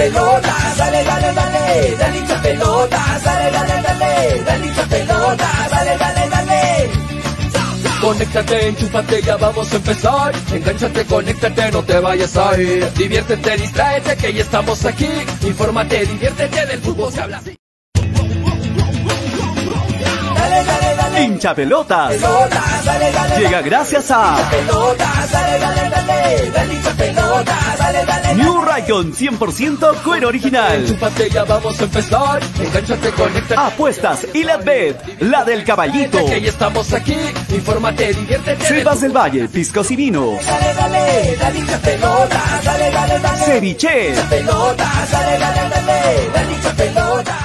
pelota, dale, dale, dale, dale hincha pelota, dale, dale, dale, dale hincha pelota, dale, dale, dale. Conéctate, enchúfate, ya vamos a empezar. Engánchate, conéctate, no te vayas a ir. Diviértete, distráete, que ya estamos aquí. Infórmate, diviértete, del fútbol se habla así. Dale, dale, dale. Hincha pelotas. Pelota, dale, dale, Llega gracias a pelota, dale, dale, dale, dale hincha pelota, dale, dale, New Raycon 100% cuero original. Enchúfate, ya vamos a empezar. Engánchate, conéctate. Apuestas y la bet, la del caballito. Que estamos aquí. Infórmate, diviértete. Del Valle, piscos y vino. Dale, dale, dale hincha dale, dale, dale. Ceviche. Pelota, dale, dale, dale, dale hincha pelota.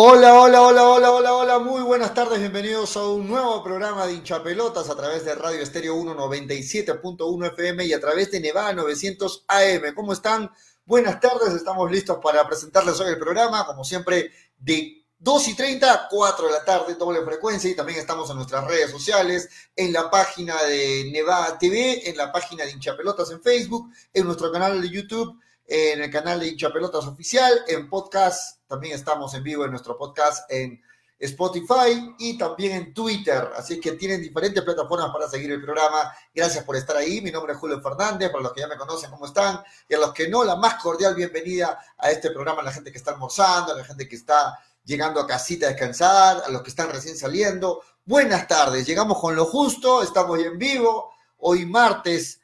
Hola, hola, hola, hola, hola, muy buenas tardes, bienvenidos a un nuevo programa de hinchapelotas a través de Radio Estéreo 197.1 FM y a través de Nevada 900 AM. ¿Cómo están? Buenas tardes, estamos listos para presentarles hoy el programa, como siempre, de 2 y 30 a 4 de la tarde, doble frecuencia, y también estamos en nuestras redes sociales, en la página de Nevada TV, en la página de hinchapelotas en Facebook, en nuestro canal de YouTube, en el canal de hinchapelotas oficial, en podcast, también estamos en vivo en nuestro podcast en Spotify y también en Twitter. Así que tienen diferentes plataformas para seguir el programa. Gracias por estar ahí. Mi nombre es Julio Fernández. Para los que ya me conocen, ¿cómo están? Y a los que no, la más cordial bienvenida a este programa. A la gente que está almorzando, a la gente que está llegando a casita a descansar, a los que están recién saliendo. Buenas tardes. Llegamos con lo justo. Estamos en vivo. Hoy martes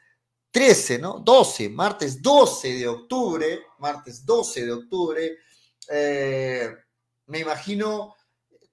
13, ¿no? 12, martes 12 de octubre. Martes 12 de octubre. Eh, me imagino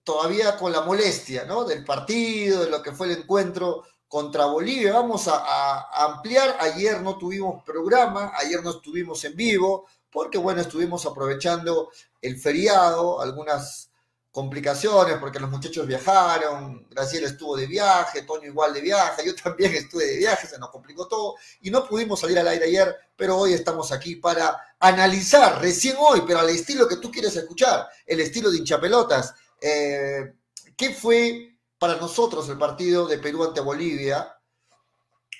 todavía con la molestia, ¿no? Del partido, de lo que fue el encuentro contra Bolivia. Vamos a, a, ampliar. Ayer no tuvimos programa, ayer no estuvimos en vivo, porque bueno, estuvimos aprovechando el feriado, algunas complicaciones, porque los muchachos viajaron, Graciela estuvo de viaje, Toño igual de viaje, yo también estuve de viaje, se nos complicó todo, y no pudimos salir al aire ayer, pero hoy estamos aquí para analizar, recién hoy, pero al estilo que tú quieres escuchar, el estilo de hinchapelotas, eh, ¿qué fue para nosotros el partido de Perú ante Bolivia?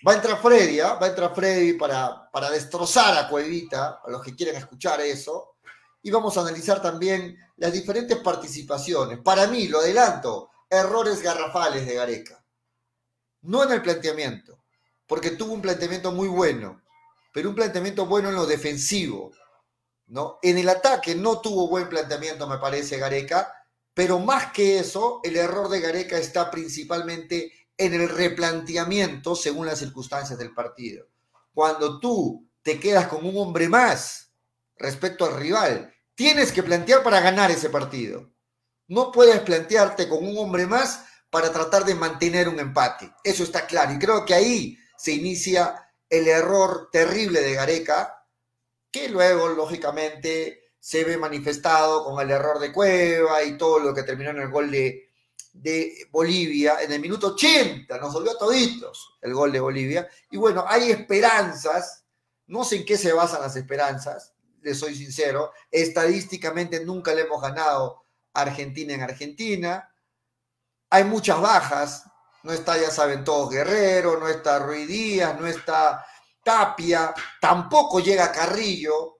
Va a entrar Freddy, ¿eh? va a entrar Freddy para, para destrozar a Cuevita, a los que quieren escuchar eso, y vamos a analizar también las diferentes participaciones. Para mí, lo adelanto, errores garrafales de Gareca. No en el planteamiento, porque tuvo un planteamiento muy bueno, pero un planteamiento bueno en lo defensivo. ¿no? En el ataque no tuvo buen planteamiento, me parece, Gareca, pero más que eso, el error de Gareca está principalmente en el replanteamiento según las circunstancias del partido. Cuando tú te quedas con un hombre más respecto al rival, tienes que plantear para ganar ese partido. No puedes plantearte con un hombre más para tratar de mantener un empate. Eso está claro. Y creo que ahí se inicia el error terrible de Gareca, que luego, lógicamente, se ve manifestado con el error de Cueva y todo lo que terminó en el gol de, de Bolivia en el minuto 80. Nos volvió toditos el gol de Bolivia. Y bueno, hay esperanzas. No sé en qué se basan las esperanzas le soy sincero, estadísticamente nunca le hemos ganado a Argentina en Argentina. Hay muchas bajas, no está, ya saben todos, Guerrero, no está Ruiz Díaz, no está Tapia, tampoco llega Carrillo.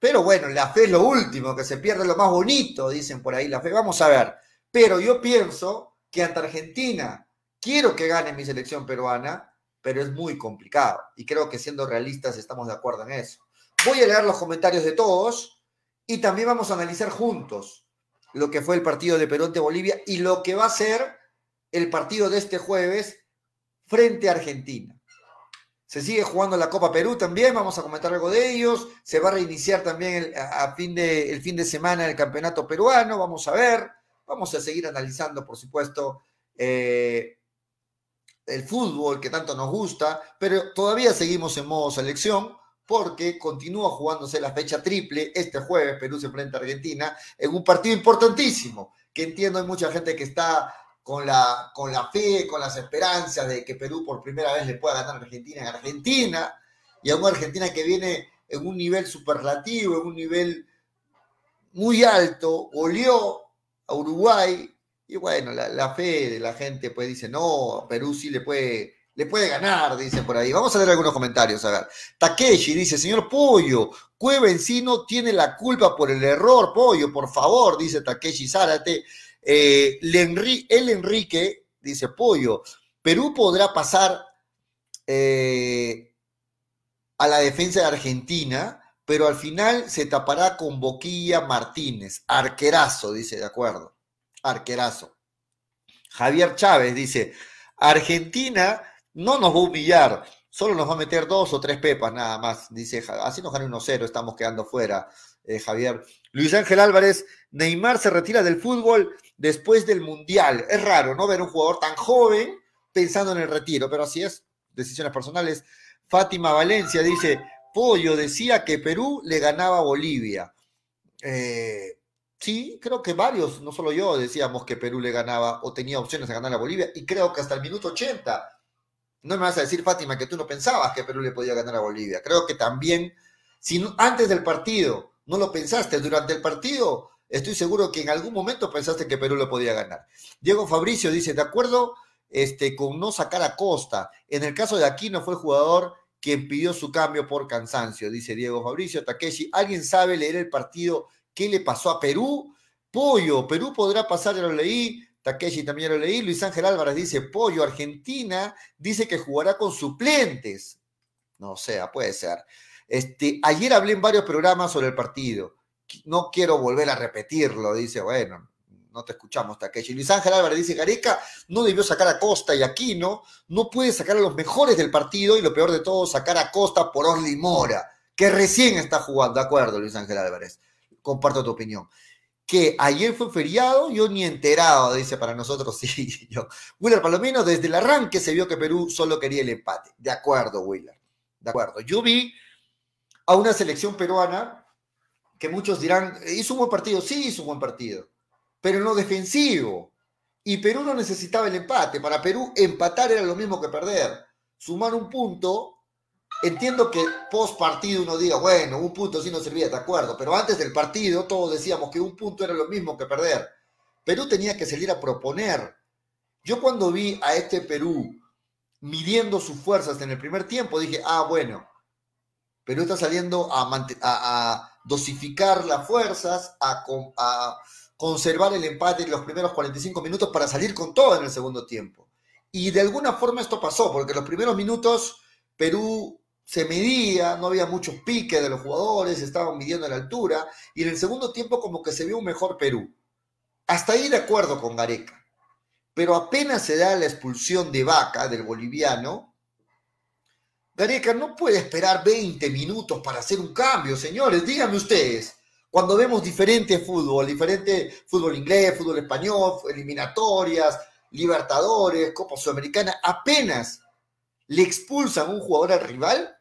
Pero bueno, la fe es lo último, que se pierde lo más bonito, dicen por ahí la fe. Vamos a ver. Pero yo pienso que ante Argentina quiero que gane mi selección peruana, pero es muy complicado. Y creo que siendo realistas estamos de acuerdo en eso. Voy a leer los comentarios de todos y también vamos a analizar juntos lo que fue el partido de Perú ante Bolivia y lo que va a ser el partido de este jueves frente a Argentina. Se sigue jugando la Copa Perú también, vamos a comentar algo de ellos. Se va a reiniciar también el, a fin de, el fin de semana el campeonato peruano, vamos a ver. Vamos a seguir analizando, por supuesto, eh, el fútbol que tanto nos gusta, pero todavía seguimos en modo selección porque continúa jugándose la fecha triple este jueves, Perú se enfrenta a Argentina, en un partido importantísimo, que entiendo hay mucha gente que está con la, con la fe, con las esperanzas de que Perú por primera vez le pueda ganar a Argentina en Argentina, y a una Argentina que viene en un nivel superlativo, en un nivel muy alto, goleó a Uruguay, y bueno, la, la fe de la gente pues dice, no, Perú sí le puede Le puede ganar, dice por ahí. Vamos a leer algunos comentarios, a ver. Takeshi dice, señor Pollo, Cueva Encino tiene la culpa por el error, Pollo, por favor, dice Takeshi Zárate. Eh, el Enrique dice, Pollo, Perú podrá pasar eh, a la defensa de Argentina, pero al final se tapará con Boquilla Martínez. Arquerazo, dice, de acuerdo. Arquerazo. Javier Chávez dice, Argentina no nos va a humillar, solo nos va a meter dos o tres pepas nada más, dice, así nos gana 1-0, estamos quedando fuera, eh, Javier. Luis Ángel Álvarez, Neymar se retira del fútbol después del Mundial. Es raro, ¿no? Ver un jugador tan joven pensando en el retiro, pero así es, decisiones personales. Fátima Valencia dice, Pollo decía que Perú le ganaba a Bolivia. Eh, sí, creo que varios, no solo yo, decíamos que Perú le ganaba o tenía opciones de ganar a Bolivia, y creo que hasta el minuto 80 no me vas a decir, Fátima, que tú no pensabas que Perú le podía ganar a Bolivia. Creo que también, si antes del partido no lo pensaste, durante el partido, estoy seguro que en algún momento pensaste que Perú le podía ganar. Diego Fabricio dice, de acuerdo este, con no sacar a Costa. En el caso de Aquino fue el jugador quien pidió su cambio por cansancio, dice Diego Fabricio. Takeshi, ¿alguien sabe leer el partido? ¿Qué le pasó a Perú? Pollo, Perú podrá pasar, ya lo leí. Takeshi también lo leí. Luis Ángel Álvarez dice, pollo, Argentina dice que jugará con suplentes. No sea, puede ser. Este, ayer hablé en varios programas sobre el partido. No quiero volver a repetirlo, dice, bueno, no te escuchamos, Takeshi. Luis Ángel Álvarez dice, Gareca no debió sacar a Costa y Aquino, no puede sacar a los mejores del partido y lo peor de todo, sacar a Costa por Orly Mora, que recién está jugando. De acuerdo, Luis Ángel Álvarez. Comparto tu opinión que ayer fue feriado, yo ni enterado, dice para nosotros, sí, yo. Willer Palomino, desde el arranque se vio que Perú solo quería el empate. De acuerdo, Willer, de acuerdo. Yo vi a una selección peruana que muchos dirán, hizo un buen partido, sí hizo un buen partido, pero en lo defensivo. Y Perú no necesitaba el empate. Para Perú empatar era lo mismo que perder. Sumar un punto Entiendo que post partido uno diga, bueno, un punto sí no servía, de acuerdo, pero antes del partido todos decíamos que un punto era lo mismo que perder. Perú tenía que salir a proponer. Yo cuando vi a este Perú midiendo sus fuerzas en el primer tiempo, dije, ah, bueno, Perú está saliendo a, dosificar las fuerzas, a, conservar el empate en los primeros 45 minutos para salir con todo en el segundo tiempo. Y de alguna forma esto pasó, porque en los primeros minutos Perú se medía, no había muchos piques de los jugadores, estaban midiendo la altura, y en el segundo tiempo como que se vio un mejor Perú. Hasta ahí de acuerdo con Gareca. Pero apenas se da la expulsión de Vaca, del boliviano, Gareca no puede esperar 20 minutos para hacer un cambio, señores, díganme ustedes. Cuando vemos diferente fútbol, diferente fútbol inglés, fútbol español, eliminatorias, Libertadores, Copa Sudamericana, apenas le expulsan a un jugador al rival,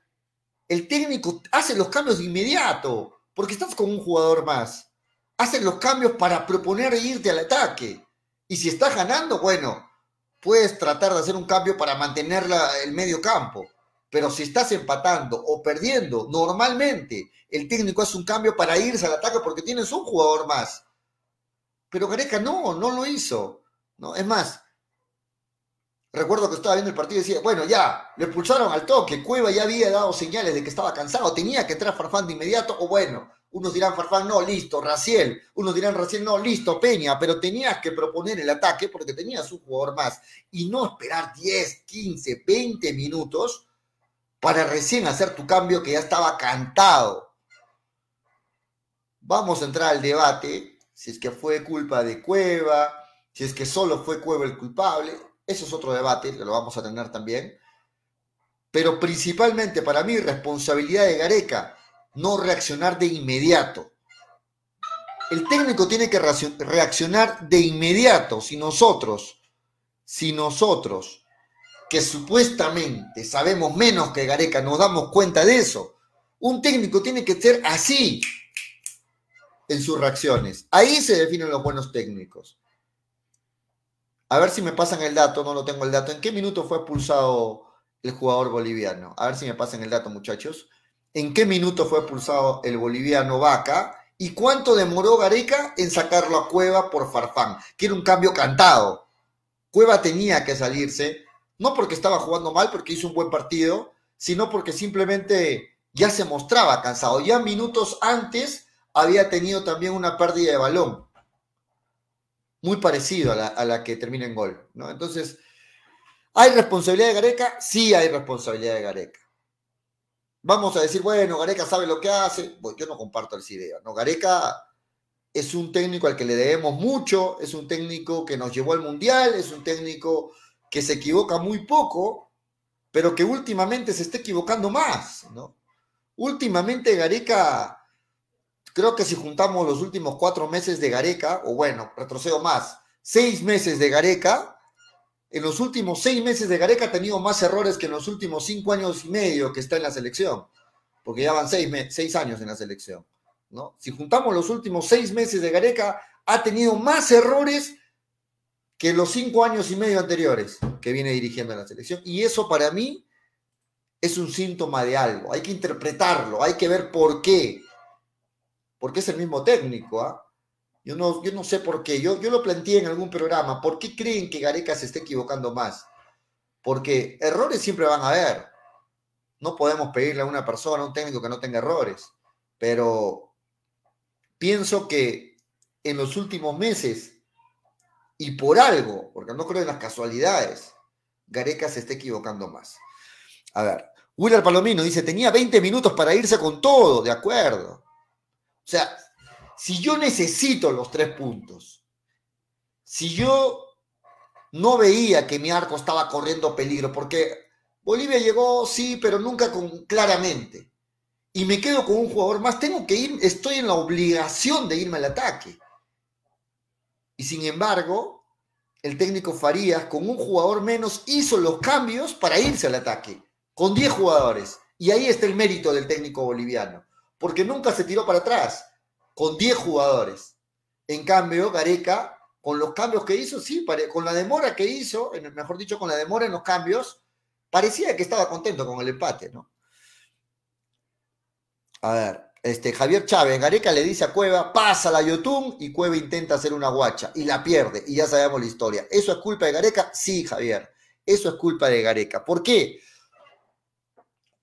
el técnico hace los cambios de inmediato, porque estás con un jugador más. Hace los cambios para proponer irte al ataque. Y si estás ganando, bueno, puedes tratar de hacer un cambio para mantener el medio campo. Pero si estás empatando o perdiendo, normalmente el técnico hace un cambio para irse al ataque porque tienes un jugador más. Pero Gareca no, no lo hizo. No, es más, Recuerdo que estaba viendo el partido y decía, bueno, ya, le expulsaron al toque, Cueva ya había dado señales de que estaba cansado, tenía que entrar Farfán de inmediato, o bueno, unos dirán Farfán, no, listo, Raciel, unos dirán Raciel, no, listo, Peña, pero tenías que proponer el ataque porque tenías un jugador más y no esperar 10, 15, 20 minutos para recién hacer tu cambio que ya estaba cantado. Vamos a entrar al debate, si es que fue culpa de Cueva, si es que solo fue Cueva el culpable, eso es otro debate, que lo vamos a tener también. Pero principalmente para mí, responsabilidad de Gareca, no reaccionar de inmediato. El técnico tiene que reaccionar de inmediato. Si nosotros, si nosotros, que supuestamente sabemos menos que Gareca, nos damos cuenta de eso, un técnico tiene que ser así en sus reacciones. Ahí se definen los buenos técnicos. A ver si me pasan el dato, no lo tengo el dato. ¿En qué minuto fue expulsado el jugador boliviano? A ver si me pasan el dato, muchachos. ¿En qué minuto fue expulsado el boliviano Vaca? ¿Y cuánto demoró Gareca en sacarlo a Cueva por Farfán? Que era un cambio cantado. Cueva tenía que salirse No porque estaba jugando mal, porque hizo un buen partido, sino porque simplemente ya se mostraba cansado. Ya minutos antes había tenido también una pérdida de balón, muy parecido a la, que termina en gol. ¿no? Entonces, ¿hay responsabilidad de Gareca? Sí hay responsabilidad de Gareca. Vamos a decir, bueno, Gareca sabe lo que hace. Pues yo no comparto esa idea. ¿no? Gareca es un técnico al que le debemos mucho, es un técnico que nos llevó al Mundial, es un técnico que se equivoca muy poco, pero que últimamente se está equivocando más, ¿no? Últimamente Gareca, creo que si juntamos los últimos cuatro meses de Gareca, o bueno, retrocedo más, seis meses de Gareca, en los últimos seis meses de Gareca ha tenido más errores que en los últimos cinco años y medio que está en la selección, porque ya van seis, seis años en la selección. ¿no? Si juntamos los últimos seis meses de Gareca, ha tenido más errores que los cinco años y medio anteriores que viene dirigiendo en la selección. Y eso para mí es un síntoma de algo. Hay que interpretarlo, hay que ver por qué. Porque es el mismo técnico. ¿ah? Yo, no, yo no sé por qué. Yo, yo lo planteé en algún programa. ¿Por qué creen que Gareca se esté equivocando más? Porque errores siempre van a haber. No podemos pedirle a una persona, a un técnico que no tenga errores. Pero pienso que en los últimos meses, y por algo, porque no creo en las casualidades, Gareca se está equivocando más. A ver, Willard Palomino dice, tenía 20 minutos para irse con todo, de acuerdo. O sea, si yo necesito los tres puntos, si yo no veía que mi arco estaba corriendo peligro, porque Bolivia llegó, sí, pero nunca con, claramente, y me quedo con un jugador más, tengo que ir, estoy en la obligación de irme al ataque. Y sin embargo, el técnico Farías, con un jugador menos, hizo los cambios para irse al ataque con 10 jugadores. Y ahí está el mérito del técnico boliviano, porque nunca se tiró para atrás, con 10 jugadores. En cambio, Gareca, con los cambios que hizo, sí, con la demora que hizo, mejor dicho, con la demora en los cambios, parecía que estaba contento con el empate, ¿no? A ver, este, Javier Chávez, Gareca le dice a Cueva, pasa la Yotun y Cueva intenta hacer una guacha y la pierde y ya sabemos la historia. ¿Eso es culpa de Gareca? Sí, Javier, eso es culpa de Gareca. ¿Por qué?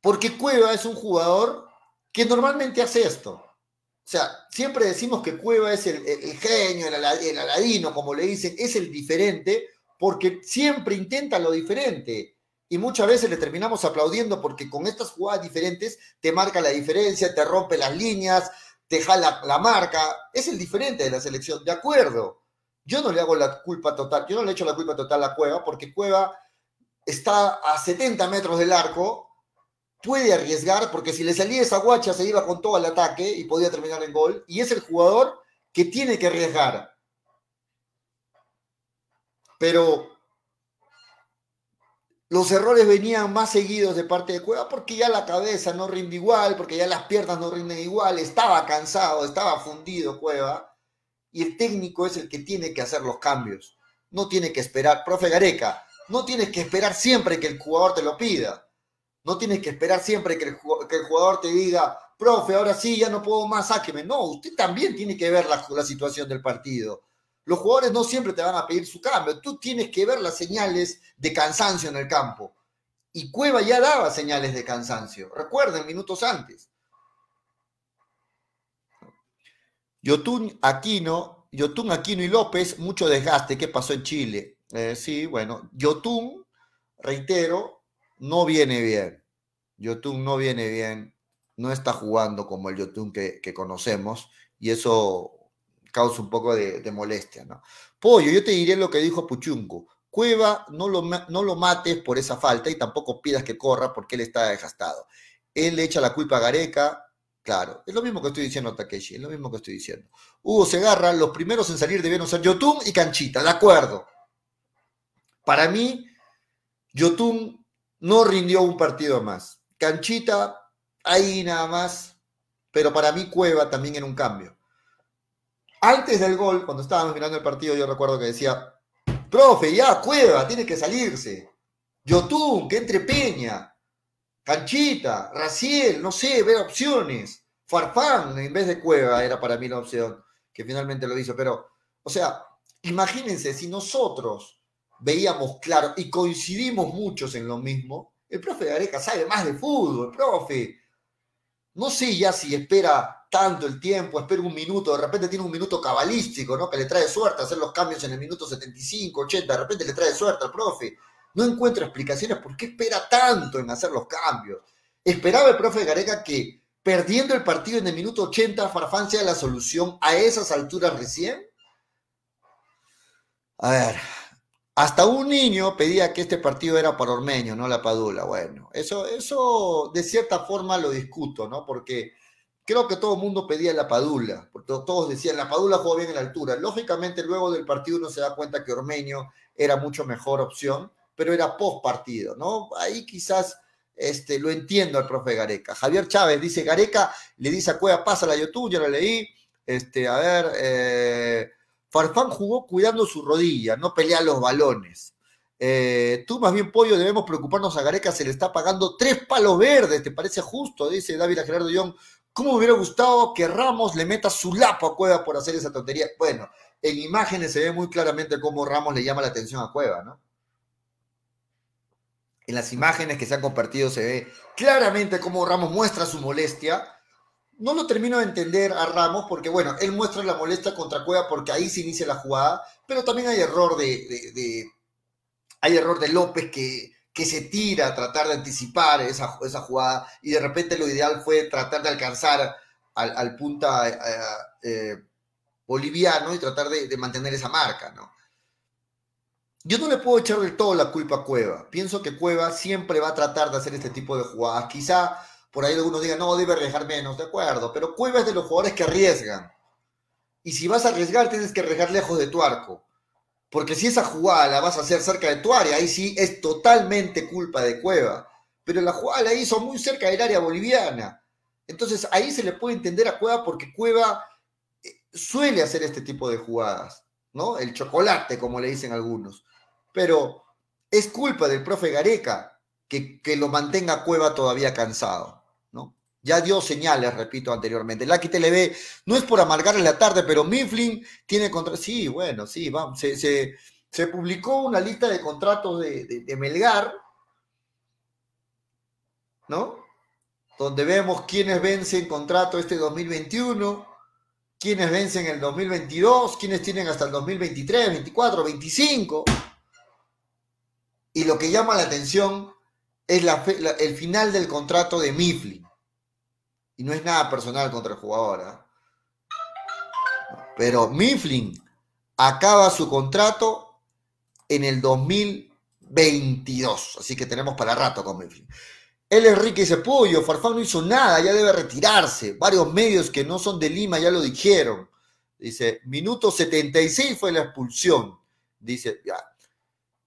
Porque Cueva es un jugador que normalmente hace esto. O sea, siempre decimos que Cueva es el, genio, el, aladino, como le dicen, es el diferente, porque siempre intenta lo diferente. Y muchas veces le terminamos aplaudiendo porque con estas jugadas diferentes te marca la diferencia, te rompe las líneas, te jala la marca. Es el diferente de la selección, de acuerdo. Yo no le hago la culpa total, yo no le echo la culpa total a Cueva porque Cueva está a 70 metros del arco puede arriesgar, porque si le salía esa guacha se iba con todo al ataque y podía terminar en gol, y es el jugador que tiene que arriesgar. Pero los errores venían más seguidos de parte de Cueva porque ya la cabeza no rinde igual, porque ya las piernas no rinden igual, estaba cansado, estaba fundido Cueva, y el técnico es el que tiene que hacer los cambios. No tiene que esperar, profe Gareca, no tienes que esperar siempre que el jugador te lo pida no tienes que esperar siempre que el, jugador te diga, profe, ahora sí, ya no puedo más, sáqueme. No, usted también tiene que ver la, la situación del partido. Los jugadores no siempre te van a pedir su cambio. Tú tienes que ver las señales de cansancio en el campo. Y Cueva ya daba señales de cansancio. Recuerden, minutos antes. Yotun Aquino, Yotun Aquino y López, mucho desgaste. ¿Qué pasó en Chile? Eh, sí, bueno, Yotun, reitero, no viene bien. Yotun no viene bien, no está jugando como el Yotun que, conocemos y eso causa un poco de, molestia. ¿no? Pollo, yo te diré lo que dijo Puchunco. Cueva, no lo, no lo mates por esa falta y tampoco pidas que corra porque él está desgastado. Él le echa la culpa a Gareca, Claro, es lo mismo que estoy diciendo Takeshi, es lo mismo que estoy diciendo. Hugo Segarra, los primeros en salir debieron ser Yotun y Canchita, de acuerdo. Para mí, Yotun no rindió un partido más. Canchita, ahí nada más, pero para mí Cueva también era un cambio. Antes del gol, cuando estábamos mirando el partido, yo recuerdo que decía, profe, ya, Cueva, tiene que salirse. Yotun, que entre Peña. Canchita, Raciel, no sé, ver opciones. Farfán en vez de Cueva era para mí la opción, que finalmente lo hizo. Pero, o sea, imagínense si nosotros veíamos claro y coincidimos muchos en lo mismo, el profe Gareca sabe más de fútbol, profe. No sé ya si espera tanto el tiempo, espera un minuto, de repente tiene un minuto cabalístico, ¿no? Que le trae suerte hacer los cambios en el minuto 75, 80, de repente le trae suerte al profe. No encuentro explicaciones por qué espera tanto en hacer los cambios. Esperaba el profe Gareca que perdiendo el partido en el minuto 80 Farfán sea la solución a esas alturas recién. A ver, hasta un niño pedía que este partido era para Ormeño, no la Padula. Bueno, eso, eso de cierta forma lo discuto, ¿no? Porque creo que todo el mundo pedía la Padula, porque todos decían, la Padula jugó bien en la altura. Lógicamente, luego del partido uno se da cuenta que Ormeño era mucho mejor opción, pero era post partido, ¿no? Ahí quizás este, lo entiendo al profe Gareca. Javier Chávez dice, Gareca le dice a Cueva, pasa la YouTube, ya la leí. Este, a ver, eh, Farfán jugó cuidando su rodilla, no pelea los balones. Eh, tú más bien, Pollo, debemos preocuparnos a Gareca, se le está pagando tres palos verdes, ¿te parece justo? Dice David Gerardo Young. ¿Cómo hubiera gustado que Ramos le meta su lapo a Cueva por hacer esa tontería? Bueno, en imágenes se ve muy claramente cómo Ramos le llama la atención a Cueva, ¿no? En las imágenes que se han compartido se ve claramente cómo Ramos muestra su molestia no lo termino de entender a Ramos porque, bueno, él muestra la molestia contra Cueva porque ahí se inicia la jugada, pero también hay error de, hay error de López que, que se tira a tratar de anticipar esa, esa jugada y de repente lo ideal fue tratar de alcanzar al, punta eh, eh, boliviano y tratar de, de, mantener esa marca, ¿no? Yo no le puedo echar del todo la culpa a Cueva. Pienso que Cueva siempre va a tratar de hacer este tipo de jugadas. Quizá por ahí algunos digan, no, debe arriesgar menos, de acuerdo, pero Cueva es de los jugadores que arriesgan. Y si vas a arriesgar, tienes que arriesgar lejos de tu arco. Porque si esa jugada la vas a hacer cerca de tu área, ahí sí es totalmente culpa de Cueva. Pero la jugada la hizo muy cerca del área boliviana. Entonces ahí se le puede entender a Cueva porque Cueva eh, suele hacer este tipo de jugadas, ¿no? El chocolate, como le dicen algunos. Pero es culpa del profe Gareca que, que lo mantenga Cueva todavía cansado. Ya dio señales, repito anteriormente. Lucky TLB no es por amargarle la tarde, pero Mifflin tiene contra. Sí, bueno, sí, vamos. Se, publicó una lista de contratos de, Melgar, ¿no? Donde vemos quiénes vencen contrato este 2021, quiénes vencen el 2022, quiénes tienen hasta el 2023, 24, 25. Y lo que llama la atención es el final del contrato de Mifflin. Y no es nada personal contra el jugador. ¿ah? Pero Mifflin acaba su contrato en el 2022. Así que tenemos para rato con Mifflin. El Enrique dice, Pollo, Farfán no hizo nada, ya debe retirarse. Varios medios que no son de Lima ya lo dijeron. Dice, minuto 76 fue la expulsión. Dice.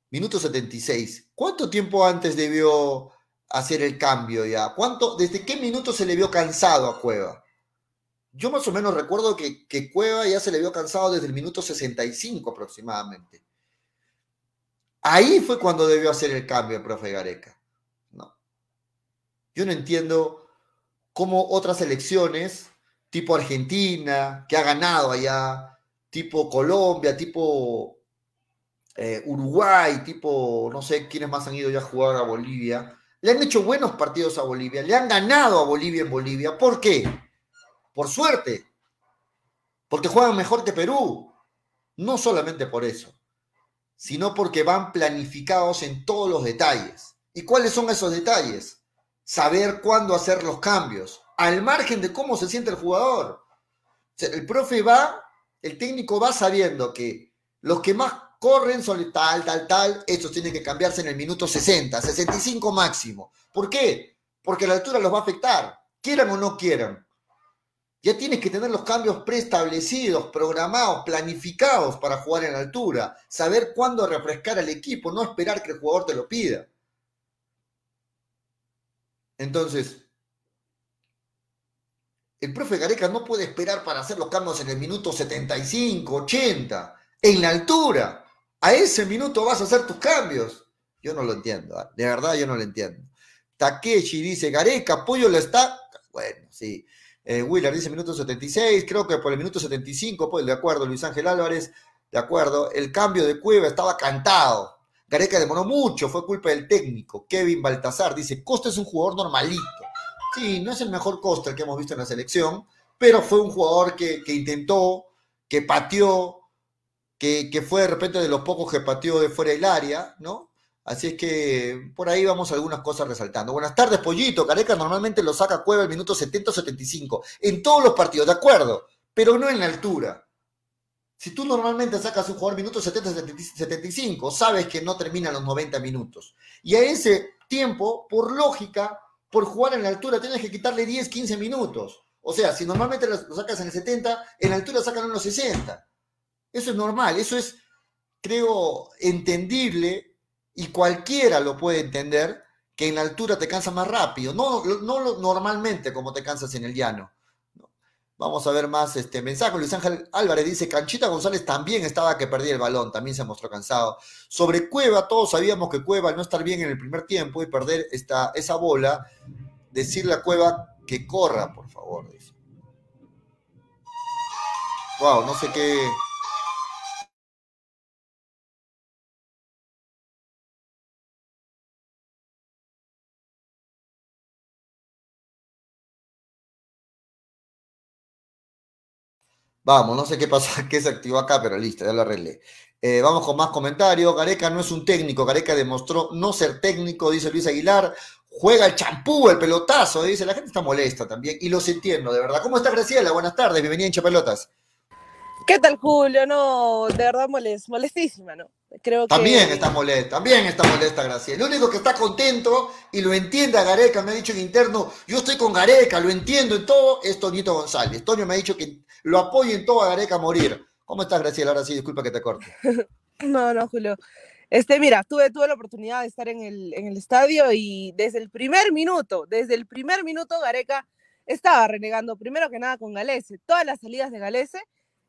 Minuto 76. ¿Cuánto tiempo antes debió hacer el cambio ya? ¿Cuánto, desde qué minuto se le vio cansado a Cueva? Yo más o menos recuerdo que, que Cueva ya se le vio cansado desde el minuto 65 aproximadamente. Ahí fue cuando debió hacer el cambio el profe Gareca. No. Yo no entiendo cómo otras elecciones, tipo Argentina, que ha ganado allá, tipo Colombia, tipo eh, Uruguay, tipo, no sé quiénes más han ido ya a jugar a Bolivia, le han hecho buenos partidos a Bolivia, le han ganado a Bolivia en Bolivia. ¿Por qué? Por suerte. Porque juegan mejor que Perú. No solamente por eso, sino porque van planificados en todos los detalles. ¿Y cuáles son esos detalles? Saber cuándo hacer los cambios, al margen de cómo se siente el jugador. el profe va, el técnico va sabiendo que los que más corren son tal, tal, tal, estos tienen que cambiarse en el minuto 60, 65 máximo. ¿Por qué? Porque la altura los va a afectar, quieran o no quieran. Ya tienes que tener los cambios preestablecidos, programados, planificados para jugar en la altura, saber cuándo refrescar al equipo, no esperar que el jugador te lo pida. Entonces, el profe Gareca no puede esperar para hacer los cambios en el minuto 75, 80, en la altura a ese minuto vas a hacer tus cambios. Yo no lo entiendo, ¿ah? de verdad yo no lo entiendo. Takeshi dice, Gareca, Pollo lo está. Bueno, sí. Eh, Willer dice minuto 76, creo que por el minuto 75, pues de acuerdo, Luis Ángel Álvarez, de acuerdo, el cambio de Cueva estaba cantado. Gareca demoró mucho, fue culpa del técnico. Kevin Baltasar dice, Costa es un jugador normalito. Sí, no es el mejor Costa que hemos visto en la selección, pero fue un jugador que, intentó, que pateó, que, fue de repente de los pocos que pateó de fuera del área, ¿no? Así es que por ahí vamos algunas cosas resaltando. Buenas tardes, Pollito. Gareca normalmente lo saca Cueva el minuto 70-75. En todos los partidos, de acuerdo, pero no en la altura. Si tú normalmente sacas un jugador minuto 70-75, sabes que no termina los 90 minutos. Y a ese tiempo, por lógica, por jugar en la altura, tienes que quitarle 10, 15 minutos. O sea, si normalmente lo sacas en el 70, en la altura sacan en los 60. Eso es normal, eso es, creo, entendible y cualquiera lo puede entender que en la altura te cansa más rápido. No, no normalmente como te cansas en el llano. Vamos a ver más este mensaje. Luis Ángel Álvarez dice, Canchita González también estaba que perdía el balón, también se mostró cansado. Sobre Cueva, todos sabíamos que Cueva no estar bien en el primer tiempo y perder esta, esa bola, decirle a Cueva que corra, por favor. Dice. Wow, no sé qué, Vamos, no sé qué pasa, qué se activó acá, pero listo, ya lo arreglé. Eh, vamos con más comentarios. Gareca no es un técnico, Gareca demostró no ser técnico, dice Luis Aguilar. Juega el champú, el pelotazo, dice. La gente está molesta también y los entiendo, de verdad. ¿Cómo está Graciela? Buenas tardes, bienvenida en Chapelotas. ¿Qué tal, Julio? No, de verdad molestísima, ¿no? Creo También está molesta, también está molesta Graciela. El único que está contento y lo entiende a Gareca, me ha dicho en interno, yo estoy con Gareca, lo entiendo en todo, es Toñito González. Toño me ha dicho que lo apoyo en todo Gareca a morir. ¿Cómo estás, Graciela? Ahora sí, disculpa que te corte. no, no, Julio. Este, mira, tuve, tuve la oportunidad de estar en el, en el estadio y desde el primer minuto, desde el primer minuto, Gareca estaba renegando, primero que nada, con Galese. Todas las salidas de Galese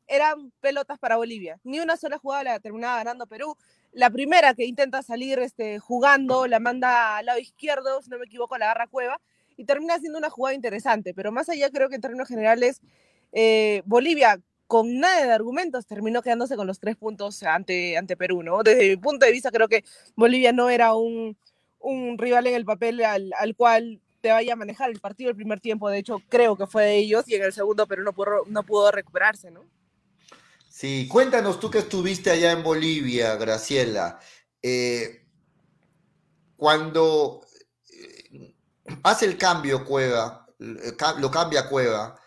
eran pelotas para Bolivia. Ni una sola jugada la terminaba ganando Perú. La primera que intenta salir este, jugando la manda al lado izquierdo, si no me equivoco, la agarra Cueva y termina siendo una jugada interesante. Pero más allá, creo que en términos generales, eh, Bolivia con nada de argumentos terminó quedándose con los tres puntos ante, ante Perú. ¿no? Desde mi punto de vista, creo que Bolivia no era un, un rival en el papel al, al cual te vaya a manejar el partido el primer tiempo. De hecho, creo que fue de ellos y en el segundo Perú no pudo, no pudo recuperarse. ¿no? Sí, cuéntanos tú que estuviste allá en Bolivia, Graciela. Eh, cuando eh, hace el cambio Cueva, lo cambia Cueva,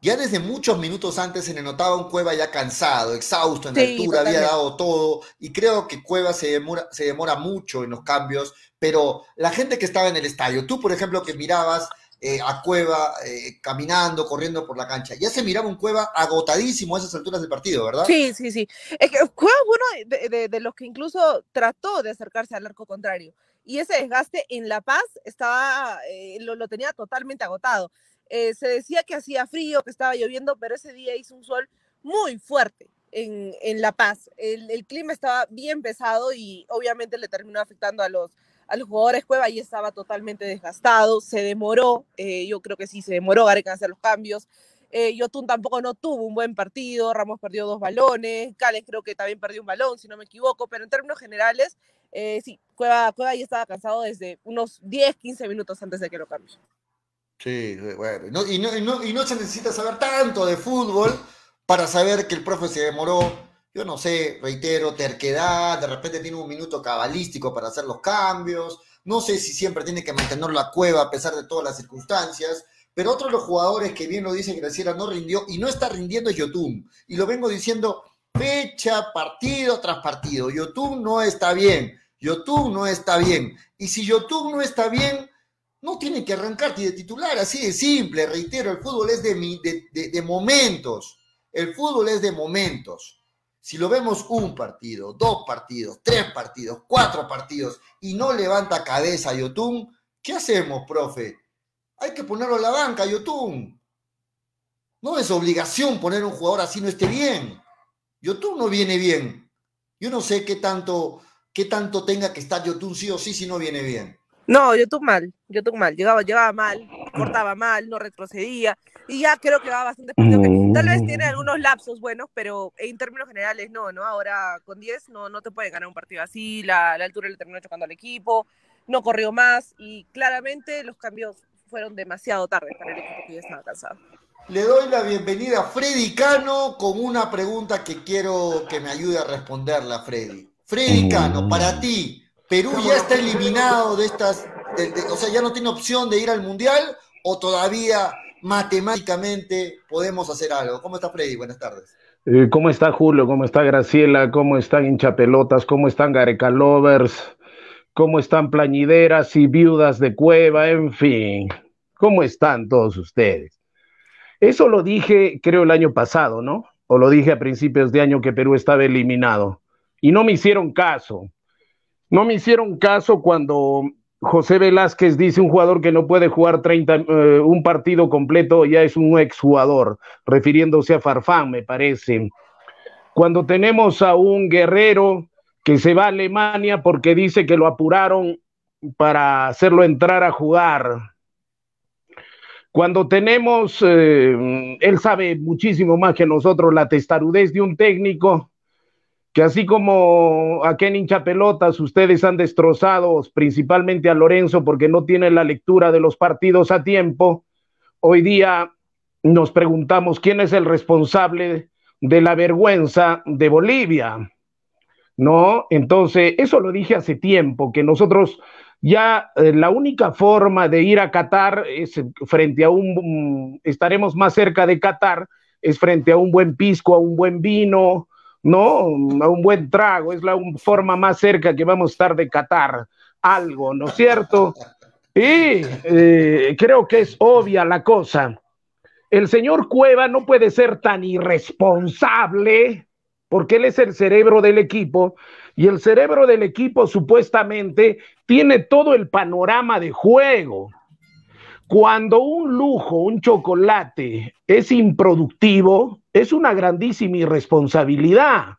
ya desde muchos minutos antes se le notaba un Cueva ya cansado, exhausto en la altura, había dado todo, y creo que Cueva se demora, se demora mucho en los cambios, pero la gente que estaba en el estadio, tú por ejemplo que mirabas eh, a Cueva eh, caminando, corriendo por la cancha. Ya se miraba un Cueva agotadísimo a esas alturas del partido, ¿verdad? Sí, sí, sí. Es que Cueva uno de, los que incluso trató de acercarse al arco contrario. Y ese desgaste en La Paz estaba, eh, lo, tenía totalmente agotado. Se decía que hacía frío, que estaba lloviendo, pero ese día hizo un sol muy fuerte. En, en La Paz. El, el clima estaba bien pesado y obviamente le terminó afectando a los, a los jugadores Cueva y estaba totalmente desgastado, se demoró, eh, yo creo que sí, se demoró Gareca en hacer los cambios. Eh, Yotun tampoco no tuvo un buen partido, Ramos perdió dos balones, Cales creo que también perdió un balón, si no me equivoco, pero en términos generales, eh, sí, Cueva, Cueva ya estaba cansado desde unos 10, 15 minutos antes de que lo cambie. Sí, bueno, y, no, y, no, y no se necesita saber tanto de fútbol para saber que el profe se demoró. Yo no sé, reitero, terquedad, de repente tiene un minuto cabalístico para hacer los cambios, no sé si siempre tiene que mantener la cueva a pesar de todas las circunstancias, pero otro de los jugadores que bien lo dice Graciela no rindió y no está rindiendo es Yotun, y lo vengo diciendo fecha, partido tras partido, Yotun no está bien, Yotun no está bien, y si Yotun no está bien, no tiene que arrancarte de titular, así de simple, reitero, el fútbol es de, de, momentos, el fútbol es de momentos. Si lo vemos un partido, dos partidos, tres partidos, cuatro partidos y no levanta cabeza Yotun, ¿qué hacemos, profe? Hay que ponerlo a la banca, Yotun. No es obligación poner un jugador así no esté bien. Yotun no viene bien. Yo no sé qué tanto, qué tanto tenga que estar Yotun sí o sí si no viene bien. No, Yotun mal, Yotun mal, llegaba, llegaba mal. cortaba mal, no retrocedía, y ya creo que va bastante partido que tal vez tiene algunos lapsos buenos, pero en términos generales no, ¿no? Ahora con 10 no, no te puede ganar un partido así, la, la altura le terminó chocando al equipo, no corrió más, y claramente los cambios fueron demasiado tarde para el equipo que ya estaba cansado. Le doy la bienvenida a Freddy Cano con una pregunta que quiero que me ayude a responderla, Freddy. Freddy Cano, para ti, ¿Perú ya está eliminado de estas, o sea, ya no tiene opción de ir al Mundial o todavía matemáticamente podemos hacer algo? ¿Cómo está Freddy? Buenas tardes. Eh, ¿Cómo está Julio? ¿Cómo está Graciela? ¿Cómo están hinchapelotas? ¿Cómo están Gareca Lovers? ¿Cómo están plañideras y viudas de cueva? En fin, ¿cómo están todos ustedes? Eso lo dije, creo, el año pasado, ¿no? O lo dije a principios de año que Perú estaba eliminado. Y no me hicieron caso. No me hicieron caso cuando José Velázquez dice un jugador que no puede jugar 30, eh, un partido completo ya es un exjugador, refiriéndose a Farfán, me parece. Cuando tenemos a un guerrero que se va a Alemania porque dice que lo apuraron para hacerlo entrar a jugar, cuando tenemos, eh, él sabe muchísimo más que nosotros la testarudez de un técnico, que así como a Ken hincha pelotas, ustedes han destrozado principalmente a Lorenzo porque no tiene la lectura de los partidos a tiempo, hoy día nos preguntamos quién es el responsable de la vergüenza de Bolivia. ¿No? Entonces, eso lo dije hace tiempo, que nosotros ya eh, la única forma de ir a Qatar es frente a un, estaremos más cerca de Qatar, es frente a un buen pisco, a un buen vino, ¿no? A un buen trago, es la forma más cerca que vamos a estar de Qatar, algo, ¿no es cierto? Y eh, creo que es obvia la cosa. El señor Cueva no puede ser tan irresponsable, porque él es el cerebro del equipo, y el cerebro del equipo supuestamente tiene todo el panorama de juego. Cuando un lujo, un chocolate es improductivo, es una grandísima irresponsabilidad.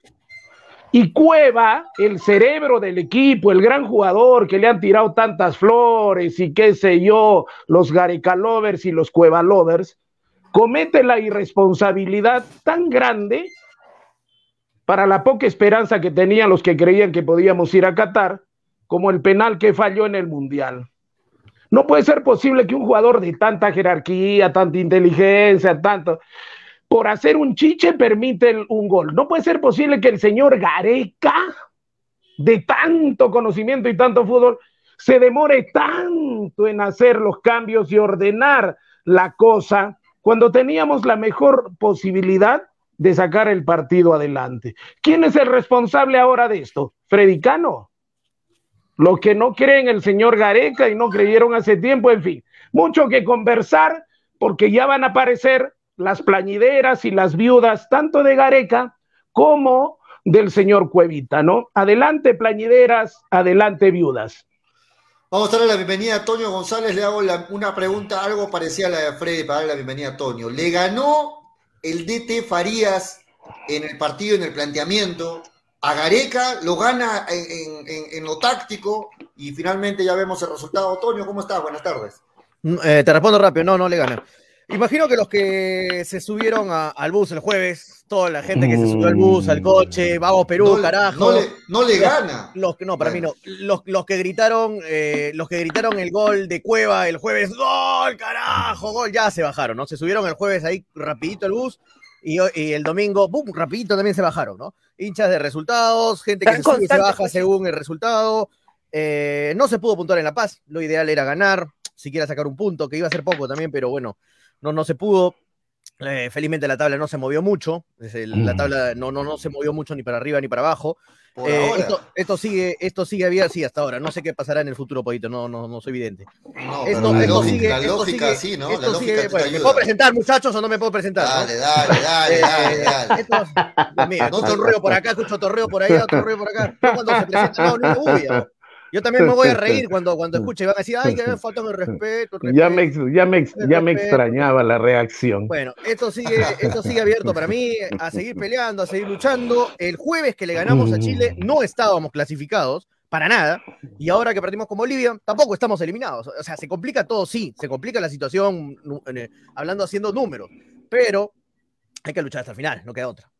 Y Cueva, el cerebro del equipo, el gran jugador que le han tirado tantas flores y qué sé yo, los Gareca Lovers y los Cueva Lovers, comete la irresponsabilidad tan grande para la poca esperanza que tenían los que creían que podíamos ir a Qatar, como el penal que falló en el Mundial. No puede ser posible que un jugador de tanta jerarquía, tanta inteligencia, tanto, por hacer un chiche permite un gol. No puede ser posible que el señor Gareca, de tanto conocimiento y tanto fútbol, se demore tanto en hacer los cambios y ordenar la cosa cuando teníamos la mejor posibilidad de sacar el partido adelante. ¿Quién es el responsable ahora de esto? Fredicano. Los que no creen el señor Gareca y no creyeron hace tiempo, en fin, mucho que conversar porque ya van a aparecer las plañideras y las viudas tanto de Gareca como del señor Cuevita, ¿no? Adelante plañideras, adelante viudas. Vamos a darle la bienvenida a Toño González, le hago una pregunta algo parecida a la de Freddy para darle la bienvenida a Toño. ¿Le ganó el DT Farías en el partido, en el planteamiento. A Gareca lo gana en, lo táctico y finalmente ya vemos el resultado. Toño, ¿cómo estás? Buenas tardes. Mm, eh, te respondo rápido, no, no le gana. Imagino que los que se subieron al bus el jueves, toda la gente que se subió al bus, al coche, vamos Perú, carajo. No le, gana. Los, no, para mí no. Los, los que gritaron, eh, los que gritaron el gol de Cueva el jueves, gol, carajo, gol, ya se bajaron, ¿no? Se subieron el jueves ahí rapidito el bus y, el domingo, ¡pum! rapidito también se bajaron, ¿no? Hinchas de resultados, gente que se, se baja según el resultado. Eh, no se pudo puntuar en La Paz, lo ideal era ganar, siquiera sacar un punto, que iba a ser poco también, pero bueno, no, no se pudo. Eh, felizmente la tabla no se movió mucho, la mm. tabla no, no, no se movió mucho ni para arriba ni para abajo. Eh, esto, sigue, esto sigue abierto, sí, hasta ahora. No sé qué pasará en el futuro, Poquito, no, no, no soy evidente. No, esto, la, lógica, la lógica sí, ¿no? La lógica ¿Me puedo presentar, muchachos, o no me puedo presentar? Dale, dale, dale, dale, dale. Esto, mío, no torreo por acá, escucho torreo por allá, torreo por acá. No, cuando se presenta, no, no, no, yo también me voy a reír cuando, cuando escuche y van a decir, ay, que me falta el respeto, Ya me, ya me, ya me extrañaba la reacción. Bueno, esto sigue, esto sigue abierto para mí, a seguir peleando, a seguir luchando. El jueves que le ganamos a Chile no estábamos clasificados, para nada. Y ahora que perdimos con Bolivia, tampoco estamos eliminados. O sea, se complica todo, sí, se complica la situación hablando haciendo números, pero hay que luchar hasta el final, no queda otra.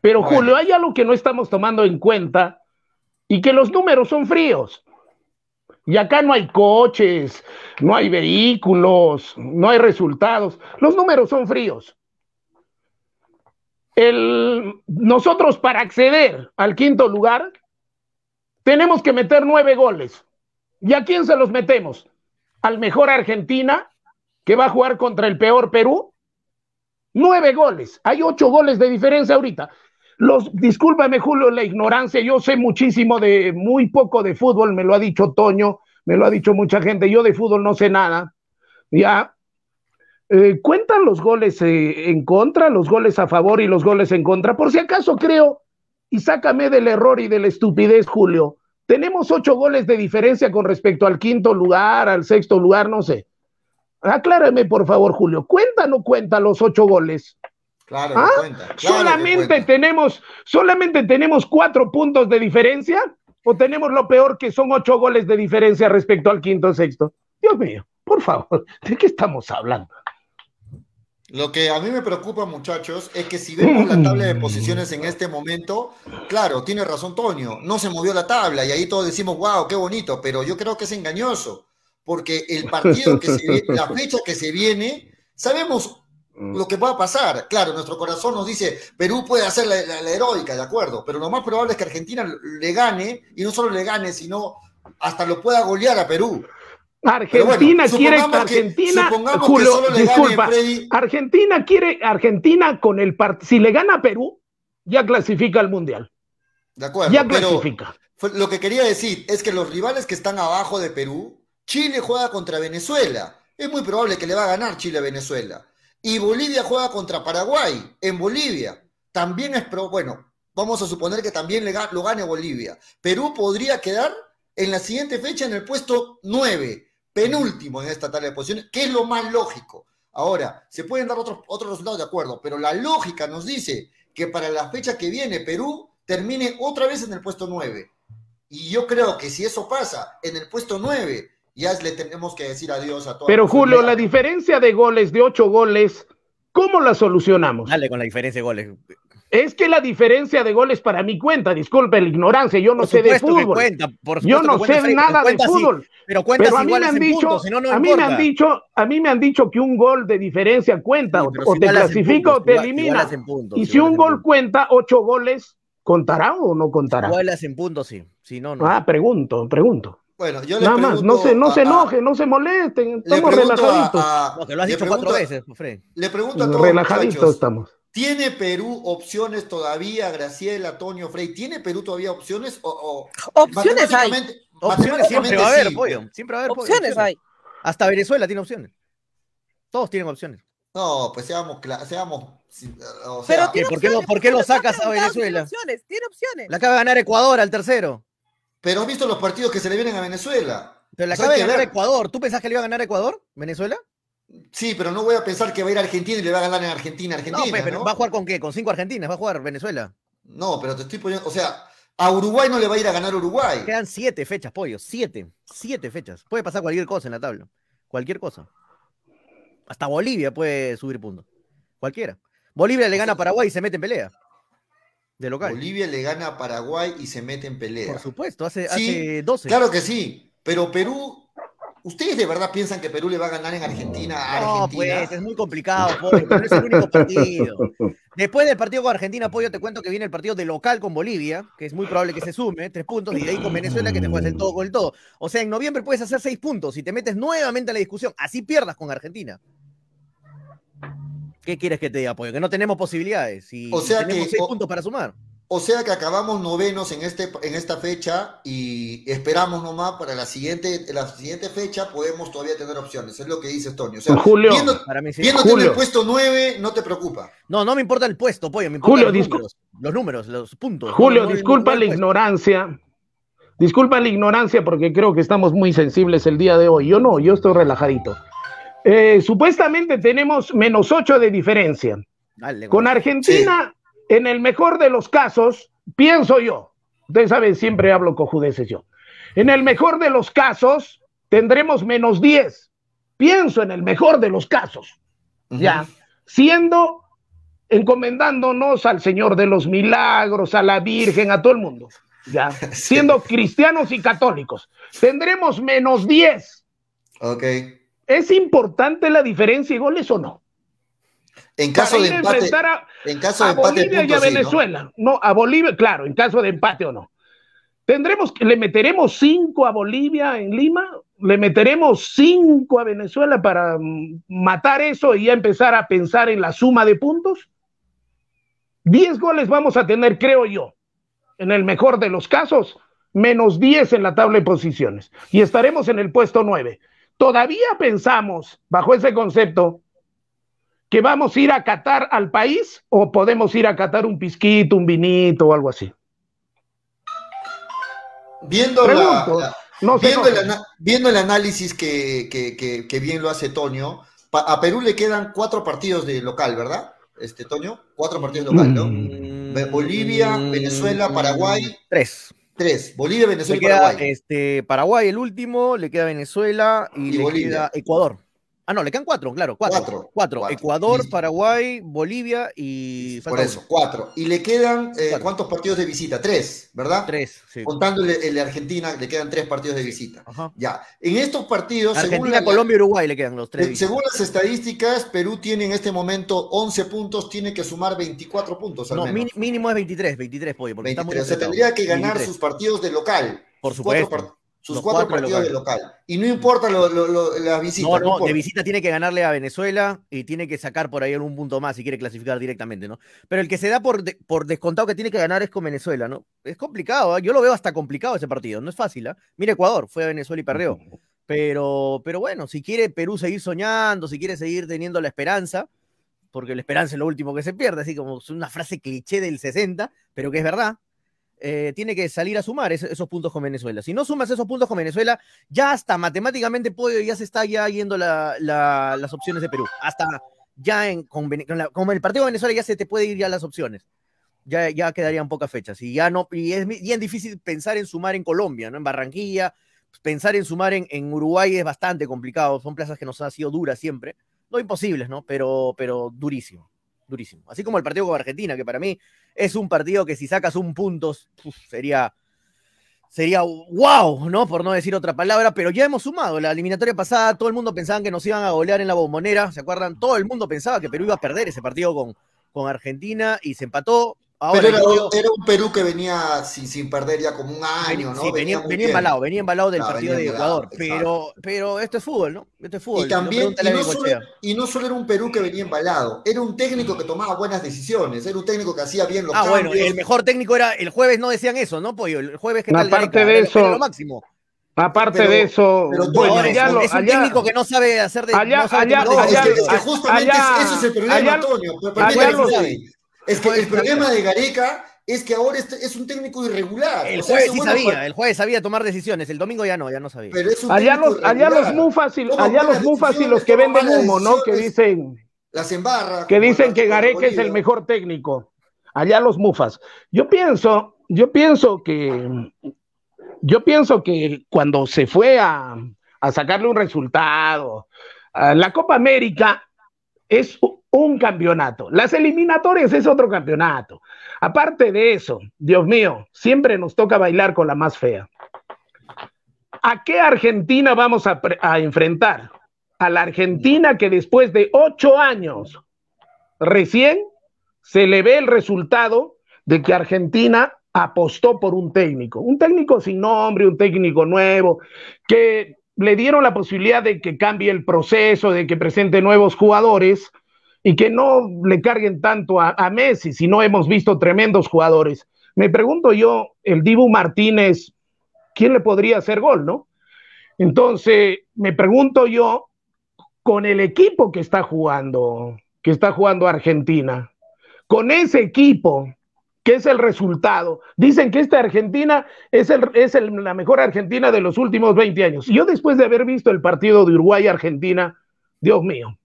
Pero Julio, hay algo que no estamos tomando en cuenta y que los números son fríos. Y acá no hay coches, no hay vehículos, no hay resultados. Los números son fríos. Nosotros para acceder al quinto lugar tenemos que meter nueve goles. ¿Y a quién se los metemos? ¿Al mejor Argentina, que va a jugar contra el peor Perú? Nueve goles. Hay ocho goles de diferencia ahorita. Los, discúlpame, Julio, la ignorancia. Yo sé muchísimo de, muy poco de fútbol, me lo ha dicho Toño, me lo ha dicho mucha gente. Yo de fútbol no sé nada. Ya. Eh, ¿Cuentan los goles eh, en contra, los goles a favor y los goles en contra? Por si acaso creo, y sácame del error y de la estupidez, Julio. Tenemos ocho goles de diferencia con respecto al quinto lugar, al sexto lugar, no sé. Aclárame, por favor, Julio. ¿Cuenta o no cuenta los ocho goles? Claro, ¿Ah? cuenta. solamente tenemos, solamente tenemos cuatro puntos de diferencia, o tenemos lo peor que son ocho goles de diferencia respecto al quinto o sexto. Dios mío, por favor, ¿de qué estamos hablando? Lo que a mí me preocupa, muchachos, es que si vemos la tabla de posiciones en este momento, claro, tiene razón Toño, no se movió la tabla y ahí todos decimos, wow, qué bonito, pero yo creo que es engañoso, porque el partido que se viene, la fecha que se viene, sabemos lo que va a pasar. Claro, nuestro corazón nos dice, Perú puede hacer la, la heroica, de acuerdo, pero lo más probable es que Argentina le gane, y no solo le gane, sino hasta lo pueda golear a Perú. Argentina quiere Argentina, Julio, disculpa, Argentina quiere Argentina con el si le gana a Perú ya clasifica al mundial. De acuerdo. Ya clasifica. lo que quería decir es que los rivales que están abajo de Perú, Chile juega contra Venezuela. Es muy probable que le va a ganar Chile a Venezuela. Y Bolivia juega contra Paraguay en Bolivia. También es pro, bueno, vamos a suponer que también le, lo gane Bolivia. Perú podría quedar en la siguiente fecha en el puesto 9 penúltimo en esta tabla de posiciones, que es lo más lógico. Ahora, se pueden dar otros, otros resultados de acuerdo, pero la lógica nos dice que para la fecha que viene Perú termine otra vez en el puesto 9. Y yo creo que si eso pasa en el puesto 9, ya le tenemos que decir adiós a todos. Pero Julio, la diferencia de goles, de 8 goles, ¿cómo la solucionamos? Dale con la diferencia de goles. Es que la diferencia de goles para mi cuenta, disculpe la ignorancia, yo no sé de fútbol. yo no sé nada de fútbol. pero pero a mí me han dicho, a mí me han dicho, a mí me han dicho que un gol de diferencia cuenta, o, te clasifica o te elimina. y si, un gol cuenta, ocho goles, ¿contará o no contará? Igualas en puntos, sí. Si no, no. Ah, pregunto, pregunto. Bueno, yo le Nada más, no se, no se enoje, no se molesten, estamos relajaditos. no, que lo has dicho cuatro veces, Fred. Le pregunto a todos Relajaditos estamos. ¿Tiene Perú opciones todavía, Graciela, Antonio Frey? ¿Tiene Perú todavía opciones? O, opciones hay. Opciones siempre va a haber, pollo. Siempre va a haber opciones, hay. Hasta Venezuela tiene opciones. Todos tienen opciones. No, pues seamos, seamos o sea, Pero ¿por, qué lo, ¿por qué lo sacas a Venezuela? Tiene opciones, tiene opciones. La acaba de ganar Ecuador al tercero. Pero has visto los partidos que se le vienen a Venezuela. Pero la acaba de ganar Ecuador. ¿Tú pensás que le iba a ganar Ecuador, Venezuela? Sí, pero no voy a pensar que va a ir a Argentina y le va a ganar en Argentina. Argentina no, pero ¿va a jugar con qué? ¿Con cinco Argentinas? ¿Va a jugar Venezuela? No, pero te estoy poniendo. O sea, a Uruguay no le va a ir a ganar Uruguay. Quedan siete fechas, pollo. Siete. Siete fechas. Puede pasar cualquier cosa en la tabla. Cualquier cosa. Hasta Bolivia puede subir puntos. Cualquiera. Bolivia le gana a Paraguay y se mete en pelea. De local. Bolivia le gana a Paraguay y se mete en pelea. Por supuesto, hace, hace 12. Claro que sí. Pero Perú ¿Ustedes de verdad piensan que Perú le va a ganar en Argentina a No, pues es muy complicado, no es el único partido. Después del partido con Argentina, Pollo, te cuento que viene el partido de local con Bolivia, que es muy probable que se sume, tres puntos, y de ahí con Venezuela que te juegas el todo con el todo. O sea, en noviembre puedes hacer seis puntos y te metes nuevamente en la discusión. Así pierdas con Argentina. ¿Qué quieres que te diga, Pollo? Que no tenemos posibilidades. Y o sea tenemos seis puntos para sumar. O sea que acabamos novenos en, este, en esta fecha y esperamos nomás para la siguiente, la siguiente fecha podemos todavía tener opciones. Es lo que dice Tony. O sea, Julio, viéndote en el puesto 9 no te preocupa. No, no me importa el puesto, pollo, me importa los, números, los, números, los puntos. Julio, disculpa la ignorancia. Disculpa la ignorancia porque creo que estamos muy sensibles el día de hoy. Yo no, yo estoy relajadito. Eh, supuestamente tenemos menos 8 de diferencia. Con Argentina en el mejor de los casos, pienso yo, Ustedes saben, siempre hablo cojudeces yo. En el mejor de los casos, tendremos menos 10. Pienso en el mejor de los casos. Ya. Siendo, encomendándonos al Señor de los Milagros, a la Virgen, a todo el mundo. Ya. Siendo cristianos y católicos. Tendremos menos 10. Ok. ¿Es importante la diferencia de goles o no? En caso Para de a empate, a, en caso a de empate, Bolivia y a sí, ¿no? Venezuela. ¿no? a Bolivia, claro, en caso de empate o no. Tendremos, le meteremos cinco a Bolivia en Lima, le meteremos cinco a Venezuela para mm, matar eso y ya empezar a pensar en la suma de puntos. Diez goles vamos a tener, creo yo, en el mejor de los casos, menos diez en la tabla de posiciones y estaremos en el puesto nueve. Todavía pensamos, bajo ese concepto, que vamos a ir a Qatar al país o podemos ir a Qatar un pisquito, un vinito o algo así. Viendo, la- Pregunto, la- no sé, viendo, el, ana- viendo el análisis que, que- que- que bien lo hace Toño, pa- a Perú le quedan cuatro partidos de local, ¿verdad? Este, Toño, cuatro partidos de local, ¿no? Mm. Bolivia, Venezuela, Paraguay, Tres. Tres. Bolivia, Le Venezuela y queda Paraguay. este, Paraguay el último, le queda Venezuela y, Y le Bolivia. queda Ecuador. Ah, no, le quedan cuatro, claro, cuatro. Cuatro, Cuatro. cuatro. Ecuador. Paraguay, Bolivia y. Por eso, cuatro. Y le quedan, eh. ¿cuántos partidos de visita? Tres, ¿verdad? Tres, sí. Contando el, de Argentina, le quedan tres partidos de visita. Ajá. Ya. En estos partidos, según, Argentina, la- Colombia y Uruguay le quedan los tres. según las estadísticas, Perú tiene en este momento 11 puntos, tiene que sumar 24 puntos al no, menos. mínimo es 23, 23, pollo, porque está muy 23. O sea, tendría que ganar 23. sus partidos de local. Por supuesto. Sus Los cuatro, partidos de local. Y no importa lo, lo, lo- la visita. No, no, de visita tiene que ganarle a Venezuela y tiene que sacar por ahí algún punto más si quiere clasificar directamente, ¿no? Pero el que se da por, de- por descontado que tiene que ganar es con Venezuela, ¿no? Es complicado, ¿ah? yo lo veo hasta complicado ese partido, no es fácil, ¿ah? Mira Ecuador, fue a Venezuela y perreó. Pero, pero bueno, si quiere Perú seguir soñando, si quiere seguir teniendo la esperanza, porque la esperanza es lo último que se pierde, así como es una frase cliché del 60, pero que es verdad, eh, tiene que salir a sumar es- esos puntos con Venezuela. Si no sumas esos puntos con Venezuela, ya hasta matemáticamente puede, ya se está ya yendo la- la- las opciones de Perú. Hasta ya en, con, con la- con el partido de Venezuela ya se te puede ir ya las opciones. Ya, ya quedarían pocas fechas. Y ya no, y es bien difícil pensar en sumar en Colombia, ¿no? En Barranquilla, pensar en sumar en, en Uruguay es bastante complicado. Son plazas que nos han sido duras siempre. No imposibles, ¿no? Pero, pero durísimo. Durísimo. Así como el partido con Argentina, que para mí es un partido que si sacas un punto sería sería wow, ¿no? Por no decir otra palabra, pero ya hemos sumado. La eliminatoria pasada, todo el mundo pensaba que nos iban a golear en la bombonera, ¿se acuerdan? Todo el mundo pensaba que Perú iba a perder ese partido con, con Argentina y se empató. Ahora Pero era, yo- era un Perú que venía sin, sin perder ya como un año, ¿no? sí, venía, venía bien. embalado, venía embalado del Claro, partido de venía Ecuador. Pero, pero esto es fútbol, ¿no? Esto es fútbol. Y también, y no, solo, y no solo era un Perú que venía embalado, era un técnico que tomaba buenas decisiones, era un técnico que hacía bien los Ah, cambios. bueno, el mejor técnico era el jueves, no decían eso, ¿no, Pollo? El jueves que tal Aparte Gareca? de Era- eso- era lo máximo. Aparte Pero- de eso, pero bueno, es, allá es un allá- técnico que no sabe hacer de. allá- no sabe allá- No, es resultados. que, es que allá- justamente allá- ese es el problema, allá- Antonio. Pero allá los-. Es que jueves el problema de Gareca es que ahora este es un técnico irregular. El O sea, jueves sí sabía, el jueves sabía tomar decisiones, el domingo ya no, ya no sabía. Pero es un allá los, allá los mufas y, allá los mufas y los que venden humo, ¿no? Que dicen, Las embarra. que dicen que Gareca es el mejor técnico. Allá los mufas. Yo pienso, yo pienso que, yo pienso que cuando se fue a, a sacarle un resultado, a la Copa América es un campeonato. Las eliminatorias es otro campeonato. Aparte de eso, Dios mío, siempre nos toca bailar con la más fea. ¿A qué Argentina vamos a, enfrentar? A la Argentina que después de ocho años recién se le ve el resultado de que Argentina apostó por un técnico, un técnico sin nombre, un técnico nuevo, que le dieron la posibilidad de que cambie el proceso, de que presente nuevos jugadores y que no le carguen tanto a, Messi, si no hemos visto tremendos jugadores. Me pregunto yo, el Dibu Martínez, ¿quién le podría hacer gol, no? Entonces, me pregunto yo, con el equipo que está jugando, que está jugando Argentina, con ese equipo, que es el resultado, dicen que esta Argentina es, la mejor Argentina de los últimos 20 años. Yo después de haber visto el partido de Uruguay-Argentina, Dios mío,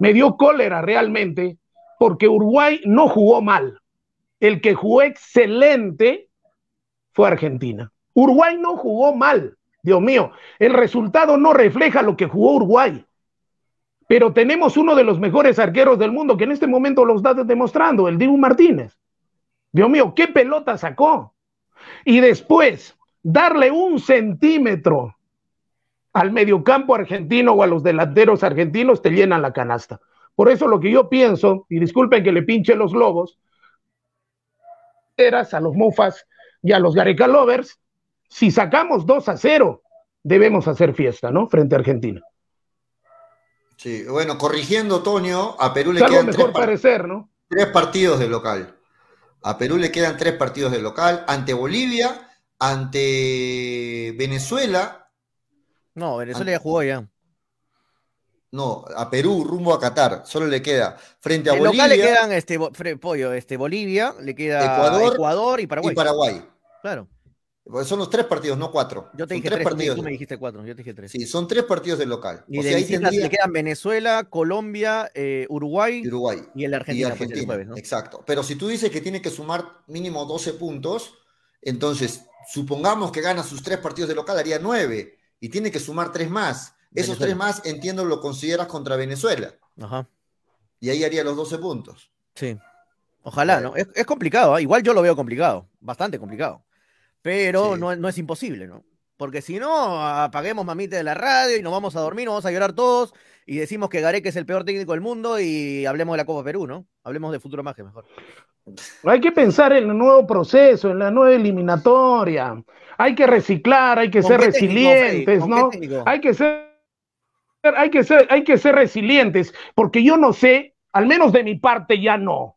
me dio cólera realmente, porque Uruguay no jugó mal. El que jugó excelente fue Argentina. Uruguay no jugó mal, Dios mío. El resultado no refleja lo que jugó Uruguay. Pero tenemos uno de los mejores arqueros del mundo que en este momento los está demostrando, el Dibu Martínez. Dios mío, qué pelota sacó. Y después, darle un centímetro al mediocampo argentino o a los delanteros argentinos te llenan la canasta. Por eso lo que yo pienso, y disculpen que le pinche los lobos, eras a los Mofas y a los Gareca Lovers, si sacamos 2 a 0, debemos hacer fiesta, ¿no? Frente a Argentina. Sí, bueno, corrigiendo, Toño, a Perú le Salvo quedan mejor tres, par- parecer, ¿no? tres partidos de local. A Perú le quedan tres partidos de local ante Bolivia, ante Venezuela, No, Venezuela ya jugó ya. no, a Perú rumbo a Qatar, solo le queda frente a En Bolivia local le quedan este pollo, este Bolivia, le queda Ecuador Ecuador, y Paraguay. y Paraguay. Claro. Porque son los tres partidos, no cuatro. Yo te Son dije tres tres, tú me- partidos. tú me dijiste cuatro, yo te dije tres. Sí, son tres partidos de local. Y o de sea, ahí tendría le quedan Venezuela, Colombia, eh, Uruguay y Uruguay. y el de y Argentina, pues, el Argentina. jueves, ¿no? Exacto. Pero si tú dices que tiene que sumar mínimo 12 puntos, entonces supongamos que gana sus tres partidos de local, haría nueve. Y tiene que sumar tres más. Esos Venezuela. tres más, entiendo, lo consideras contra Venezuela. Ajá. Y ahí haría los 12 puntos. Sí. Ojalá, ¿no? Es, es complicado, ¿ah? igual yo lo veo complicado, bastante complicado. Pero Sí. no, no es imposible, ¿no? Porque si no, apaguemos mamita de la radio y nos vamos a dormir, nos vamos a llorar todos y decimos que Gareca es el peor técnico del mundo y hablemos de la Copa Perú, ¿no? Hablemos de futuro más que mejor. Hay que pensar en el nuevo proceso, en la nueva eliminatoria. Hay que reciclar, hay que ¿Con ser técnico, resilientes, ¿Con qué ¿no? Hay que ser, hay que ser, hay que ser resilientes, porque yo no sé, al menos de mi parte ya no.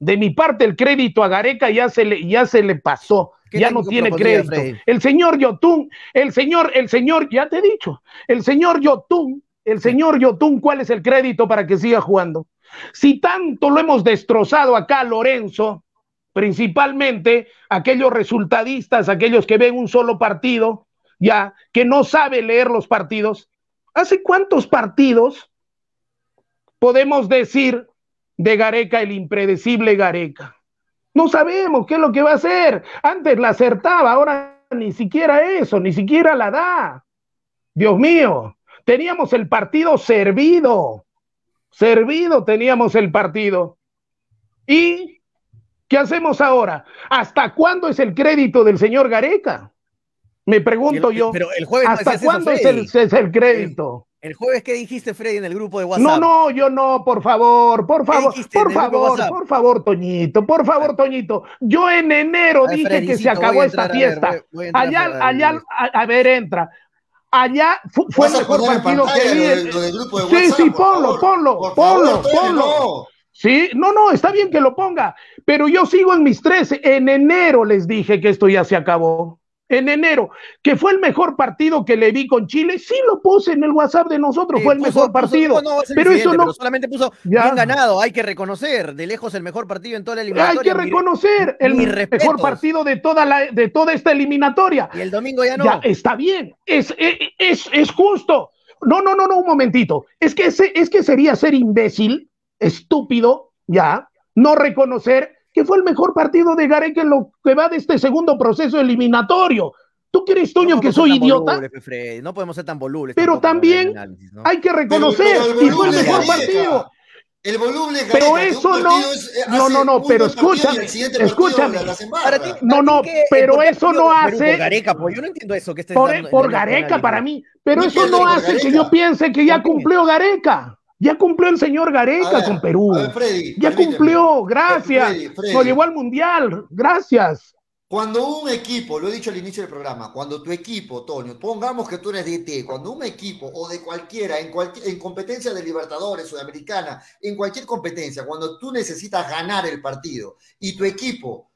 De mi parte el crédito a Gareca ya se le, ya se le pasó, ¿Qué ya no tiene crédito. Freddy? El señor Yotun, el señor, el señor, ya te he dicho, el señor Yotun, el señor Yotun, ¿cuál es el crédito para que siga jugando? Si tanto lo hemos destrozado acá, Lorenzo, principalmente aquellos resultadistas, aquellos que ven un solo partido, ya, que no sabe leer los partidos. ¿Hace cuántos partidos podemos decir de Gareca, el impredecible Gareca? No sabemos qué es lo que va a hacer. Antes la acertaba, ahora ni siquiera eso, ni siquiera la da. Dios mío, teníamos el partido servido, servido teníamos el partido. ¿Y qué hacemos ahora? ¿Hasta cuándo es el crédito del señor Gareca? Me pregunto El- yo. Pero el jueves no ¿Hasta eso, cuándo es el, es el crédito? El jueves, ¿qué dijiste, Freddy, en el grupo de WhatsApp? No, no, yo no, por favor, por favor, por favor, por favor, Toñito, por favor, Toñito. Yo en enero ver, dije que se acabó esta entrar, a ver, fiesta. voy- voy a entrar allá, a- allá, a, a ver, entra. Allá fu- fue el mejor partido que vi. sí, sí, ponlo, ponlo, ponlo, ponlo. Sí, no, no, está bien que lo ponga, pero yo sigo en mis 13. En enero les dije que esto ya se acabó. En enero, que fue el mejor partido que le vi con Chile, sí lo puse en el WhatsApp de nosotros, fue el puso- mejor puso- partido. no, no, pero eso no, pero solamente puso Ya. bien ganado, hay que reconocer, de lejos el mejor partido en toda la hay eliminatoria. que mi- reconocer el mejor partido de toda, la, de toda esta eliminatoria. Y el domingo ya no. Ya, está bien, es, es, es, es justo. No, no, no, no, un momentito. Es que, ese- es que sería ser imbécil, estúpido, ya, no reconocer que fue el mejor partido de Gareca en lo que va de este segundo proceso eliminatorio. ¿Tú crees, Toño, No que soy idiota? No podemos ser tan volubles. Pero también análisis, ¿no? Hay que reconocer, Pero- pero el y fue el mejor partido. El voluble es Pero Gareca, que un eso no- es- eh, no, no, no, pero escúchame, escúchame. la- las embarra. Para ti- No, no, ti, ¿qué- pero eso no hace- Por Gareca, pues yo no entiendo eso que estés Por, dando- por Gareca para mí, pero eso no hace que yo piense que ya cumplió Gareca. Ya cumplió el señor Gareca ver, con Perú. a ver, Freddy, ya cumplió, gracias. Freddy, Freddy. Nos llevó al mundial, gracias. Cuando un equipo, lo he dicho al inicio del programa, cuando tu equipo, Toño, pongamos que tú eres DT, cuando un equipo o de cualquiera, en, cualquier, en competencia de Libertadores, Sudamericana, en cualquier competencia, cuando tú necesitas ganar el partido y tu equipo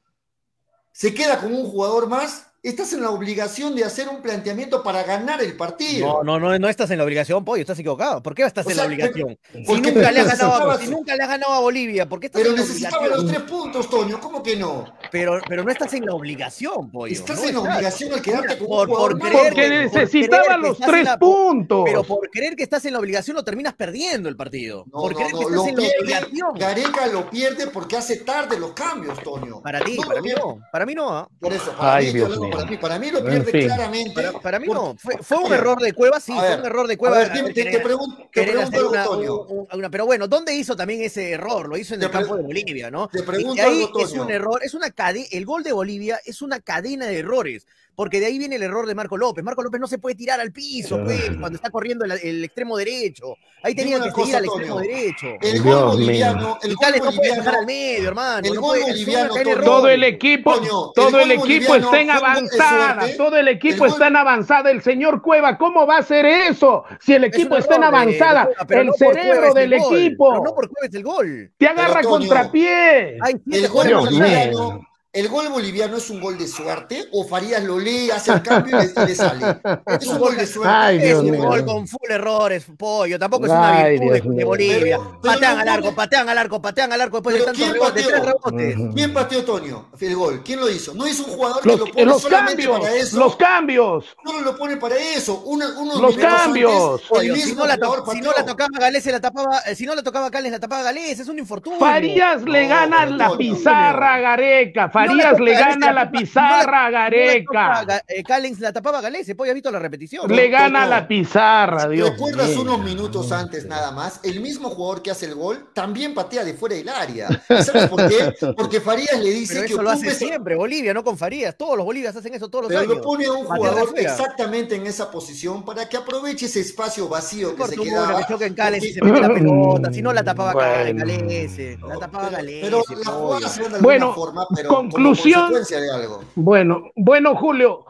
se queda con un jugador más, estás en la obligación de hacer un planteamiento para ganar el partido. No, no, no, no estás en la obligación, pollo, estás equivocado. ¿Por qué estás O en sea, la obligación? Si nunca, le has ganado a, necesitabas- si nunca le has ganado a Bolivia, ¿por qué estás Pero en la necesitaba obligación? los tres puntos, Toño, ¿cómo que no? pero, pero no estás en la obligación, pollo. Estás no en la obligación al quedarte con un Por- jugador por más. creer Porque que- por necesitaba los tres la- puntos. Pero por creer que estás en la obligación lo terminas perdiendo el partido. No, por no, creer no, que lo estás en la pierde, obligación. Gareca lo pierde porque hace tarde los cambios, Toño. Para ti, No para mí no. Para mí no. ¿ah? Por eso, para Ay, mí, Para mí, para mí lo En pierde fin. claramente. Para, para mí por- no. Fue, fue un error de Cueva, sí, a fue un error de A Cueva. ver, te, te- querer- te pregunto, te pregunto algo, una- un- un- una- pero bueno, ¿dónde hizo también ese error? Lo hizo en Te el campo de Bolivia, ¿no? te Y pregunto de ahí algo, es un error, es una cadena, el gol de Bolivia es una cadena de errores, porque de ahí viene el error de Marco López. Marco López no se puede tirar al piso, pues, cuando está corriendo el, el extremo derecho. Ahí tenía que seguir cosa, al extremo Toño. derecho. El gol boliviano, el gol no puede dejar al boliviano, medio, hermano. el no gol puede- boliviano, Toño. errores. Todo el equipo, Toño, el todo el equipo está en avanzada, suerte. todo el equipo El está en avanzada. El señor Cueva, ¿cómo va a hacer eso? Si el equipo está en error avanzada, de Cueva, pero el no cerebro del el gol, equipo Pero no por Cueva es el gol. te agarra contrapié. Hay siete El gol boliviano, el gol boliviano es un gol de suerte o Farías lo lee, hace el cambio y le, y le sale. Es un gol de suerte. Ay, Es Dios un mío. gol con full errores, pollo. Tampoco es una Ay, virtud de, Dios de mío. Bolivia. Pero- pero patean al arco, patean al arco, patean al arco después de tantos ¿quién rebotes, tres. ¿Quién pateó Toño? El gol. ¿Quién lo hizo? No hizo un jugador Los, que lo pone los solamente cambios, para eso. los cambios, No lo pone para eso. Una- unos Los cambios. antes, el Pollo, si mismo no, la jugador si no la pateó. tocaba Galés, se la tapaba. eh, Si no la tocaba Cales, la tapaba Galés. Es un infortunio. Farías le gana la pizarra a Gareca, Farías le gana la pizarra a Gareca, eh, Callens la tapaba Galés. Pollo, ¿has visto la repetición? le gana la pizarra, Dios ¿Recuerdas unos minutos antes nada más? El mismo jugador que hace el gol también patea de fuera del área. ¿Y ¿Sabes por qué? Porque Farías le dice Pero que eso lo hace siempre. Bolivia, no con Farías. Todos los Bolivias hacen eso todos los Pero años. lo pone a un jugador exactamente en esa posición para que aproveche ese espacio vacío que se quedaba. que choque en Cales y se mete la pelota. Si no la tapaba Bueno. Galés. La tapaba pero, Galés. pero la jugada se de alguna Bueno, forma, pero conclusión. como consecuencia de algo. Bueno, bueno, Julio,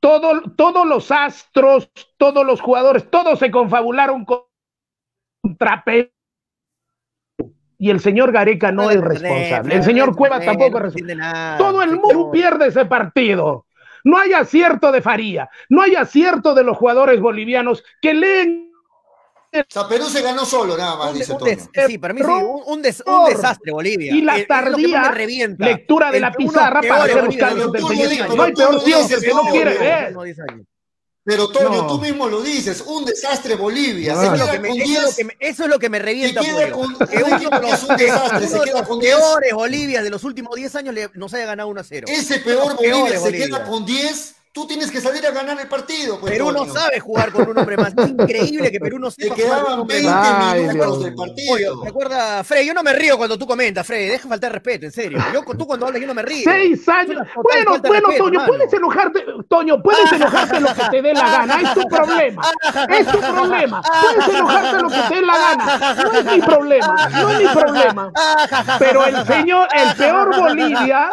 todo- todos los astros, todos los jugadores, todos se confabularon contra Perú. Y el señor Gareca no le es responsable. no El señor Cueva tampoco es no responsable. Todo el mundo no. pierde ese partido. No hay acierto de Faría, no hay acierto de los jugadores bolivianos que leen Perú se ganó solo, nada más, Un de- dice un des- sí, para mí sí, un, un des- un desastre Bolivia. y la tardía revienta. lectura de la pizarra para hacer Bolivia de diez- No hay peor ciego que el que no quiere ver. últimos 10 años. Pero Toño, No. tú mismo lo dices, un desastre Bolivia. No. Se Eso es lo queda que me- con eso es lo 10 que me- Eso es lo que me se revienta, queda con Que uno de es un desastre, uno se de queda los con 10. peores Bolivias de los últimos 10 años le- nos haya ganado 1 a 0. Ese peor Bolivia se Bolivia. queda con 10, tú tienes que salir a ganar el partido. Pues, Perú no sabe jugar con un hombre más. Es increíble que Perú no Te sepa jugar con un quedaban hombre 20 más. Ay, minutos Dios del partido. ¿te acuerdas, Fred? Yo no me río cuando tú comentas, Fred. Deja faltar respeto, en serio. Yo, tú cuando hablas, yo no me río. Seis años. Bueno, bueno, respeto, Toño, puedes enojarte, Toño, puedes enojarte lo que te dé la gana, es tu problema, es tu problema, puedes enojarte lo que te dé la gana, no es mi problema, no es mi problema. Pero el señor, el peor Bolivia,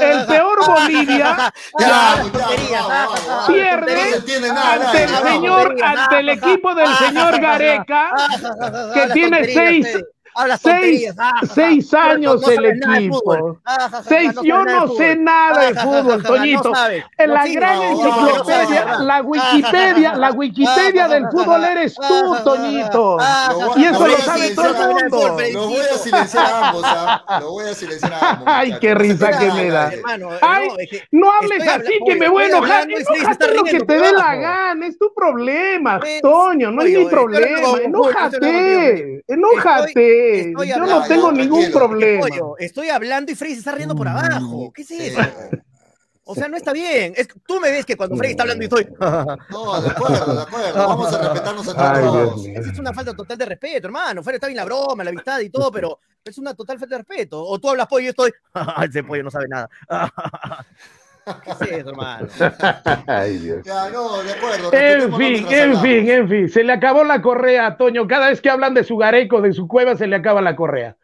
el peor Bolivia Ya, Ah, ya, ah, ah, pierde ante el señor, ante el equipo del señor Gareca, que tiene seis. Hablas seis, tonterías. Ah, ja, ja. seis No, años el equipo. Ah, Seis, yo no sé nada de Ah, fútbol, Toñito. En la gran enciclopedia, la Wikipedia, la Wikipedia del fútbol eres tú, Toñito. Y eso lo sabe todo el mundo. Lo voy a silenciar a ambos, ¿ah? Lo voy a silenciar a ambos. Ay, qué risa que me da. Ay, no, hables así que me voy a enojar. Enójate lo que te dé la gana, es tu problema, Pues, Toño, no es mi problema. con- Enójate, estoy Yo hablando- no tengo ningún problema. Pollo, estoy hablando y Freddy se está riendo por abajo. ¿Qué es Sí. eso? O sea, no está bien. Es, tú me ves que cuando Freddy está hablando y estoy. No, de acuerdo, de acuerdo. Vamos a respetarnos entre Ay, todos. Esa es una falta total de respeto, hermano. Freddy está bien la broma, la amistad y todo, pero es una total falta de respeto. O tú hablas pollo y yo estoy. Ese pollo no sabe nada. ¿Qué es eso, hermano? Ay, Dios. Ya, no, de acuerdo. En fin, en fin, en fin. Se le acabó la correa a Toño. Cada vez que hablan de su gareco, de su cueva, se le acaba la correa.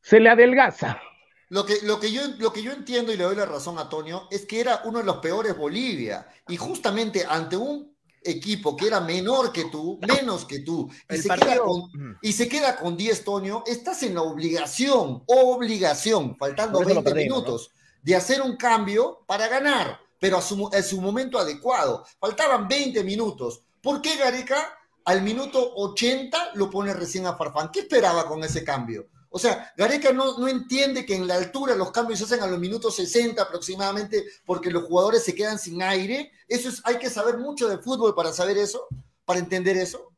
Se le adelgaza. Lo que, lo, que yo, lo que yo entiendo y le doy la razón a Antonio es que era uno de los peores Bolivia. Y justamente ante un equipo que era menor que tú, menos que tú, y, se, partido- queda con, y se queda con 10, Toño, estás en la obligación, obligación, faltando Por eso lo 20 perdimos, minutos, de hacer un cambio para ganar, pero a su, a su momento adecuado. Faltaban 20 minutos. ¿Por qué Gareca al minuto 80 lo pone recién a Farfán? ¿Qué esperaba con ese cambio? O sea, Gareca no, no entiende que en la altura los cambios se hacen a los minutos 60 aproximadamente porque los jugadores se quedan sin aire. Eso es, hay que saber mucho de fútbol para saber eso, para entender eso.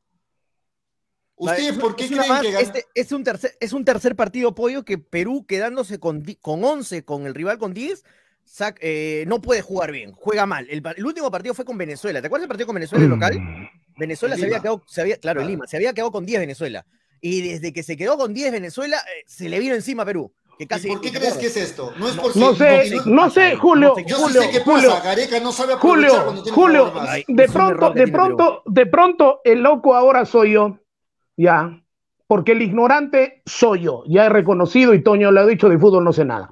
¿Ustedes por qué creen más, que este es, un tercer, es un tercer partido pollo que Perú quedándose con, con 11, con el rival con 10, sac- eh, no puede jugar bien, juega mal. El, último partido fue con Venezuela. ¿Te acuerdas del partido con Venezuela el local? Venezuela En se había quedado, se había, claro, en Claro. Lima, se había quedado con 10 Venezuela. Y desde que se quedó con 10 Venezuela, eh, se le vino encima a Perú. Que casi, ¿Y por qué ¿te crees que es esto? No es porque No sé, y no sé, Julio, Yo Julio, sí sé qué Julio, pasa. Gareca no sabe Julio, Julio, de pronto, de pronto, de pronto, el loco ahora soy yo, ya, porque el ignorante soy yo, ya he reconocido y Toño le ha dicho de fútbol no sé nada.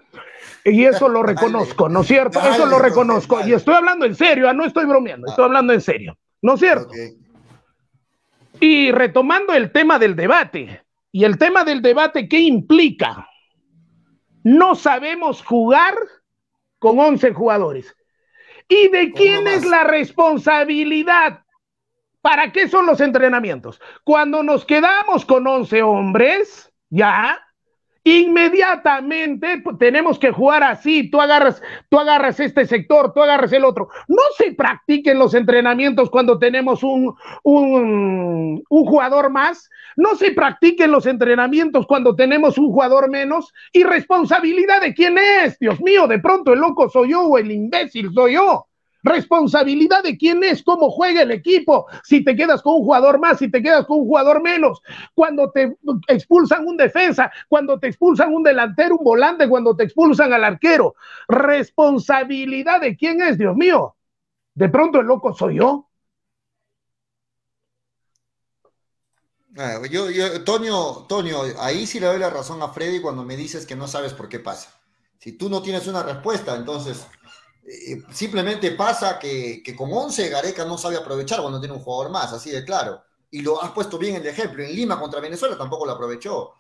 Y eso lo reconozco, ¿no es cierto? Dale, eso lo reconozco. dale. Y estoy hablando en serio, ah, no estoy bromeando, estoy hablando en serio, ¿no es cierto? Y retomando el tema del debate, y el tema del debate, ¿qué implica? No sabemos jugar con 11 jugadores. ¿Y de quién es la responsabilidad? ¿Para qué son los entrenamientos? Cuando nos quedamos con 11 hombres, ya, inmediatamente tenemos que jugar así, tú agarras, tú agarras este sector, tú agarras el otro. No se practiquen los entrenamientos cuando tenemos un, un, un jugador más, no se practiquen los entrenamientos cuando tenemos un jugador menos. ¿Y responsabilidad de quién es? Dios mío, de pronto el loco soy yo o el imbécil soy yo. Responsabilidad de quién es, cómo juega el equipo, si te quedas con un jugador más, si te quedas con un jugador menos, cuando te expulsan un defensa, cuando te expulsan un delantero, un volante, cuando te expulsan al arquero. Responsabilidad de quién es, Dios mío. De pronto el loco soy yo. Ah, yo, yo, Toño, Toño, ahí sí le doy la razón a Freddy cuando me dices que no sabes por qué pasa. Si tú no tienes una respuesta, entonces eh, simplemente pasa que, que con 11 Gareca no sabe aprovechar cuando tiene un jugador más, así de claro. Y lo has puesto bien el ejemplo. En Lima contra Venezuela tampoco lo aprovechó.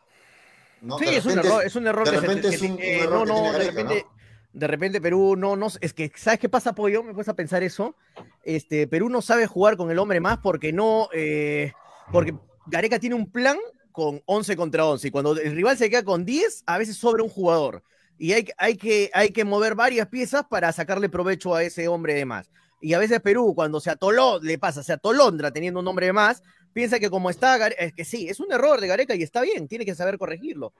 ¿no? Sí, es un repente error, es un error de que se- repente que es te- un, un error no, que no, de Gareca, ¿no? repente, de repente Perú no, no, es que, ¿sabes qué pasa, Pollo? Me puedes a pensar eso. Este, Perú no sabe jugar con el hombre más porque no, eh, porque Gareca tiene un plan con 11 contra 11 y cuando el rival se queda con 10, a veces sobra un jugador y hay, hay, que, hay que mover varias piezas para sacarle provecho a ese hombre de más. Y a veces Perú, cuando se atoló, le pasa, se atolondra teniendo un hombre de más, piensa que como está, es que sí, es un error de Gareca y está bien, tiene que saber corregirlo.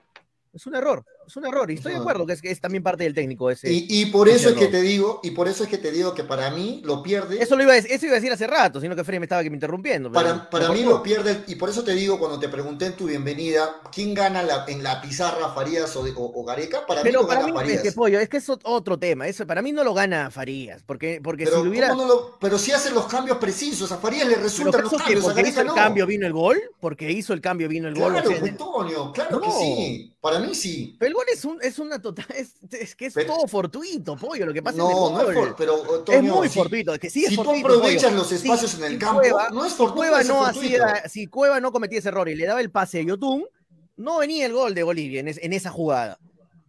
Es un error, es un error. Y estoy de acuerdo que es, que es también parte del técnico ese. Y, y por eso es que te digo, y por eso es que te digo que para mí lo pierde. Eso lo iba a, dec- eso iba a decir hace rato, sino que Freddy me estaba aquí interrumpiendo. pero Para, para me mí lo pierde, y por eso te digo cuando te pregunté en tu bienvenida, ¿quién gana la- en la pizarra, Farías o, de- o- o Gareca? Para mí lo para gana mí, es Farías. que pollo, es que es ot- otro tema. Eso para mí no lo gana Farías, porque, porque pero, si lo hubiera. ¿cómo no lo- pero si hace los cambios precisos, a Farías le resultan los ¿acaso que cambios, a porque Gareca hizo el cambio vino el gol, porque hizo el cambio vino el gol. o Claro, sea, Antonio, claro que sí. Para mí sí. pero el gol es, un, es una total. Es, es que es Pero- todo fortuito, pollo. Lo que pasa No, es no es for- pero es muy si- fortuito, que sí es si tú aprovechas pollo. los Si- espacios en el campo, Cueva- no es si fortuito, Cueva no hacía, si Cueva no cometía ese error y le daba el pase a Yotun, no venía el gol de Bolivia en, es- en esa jugada.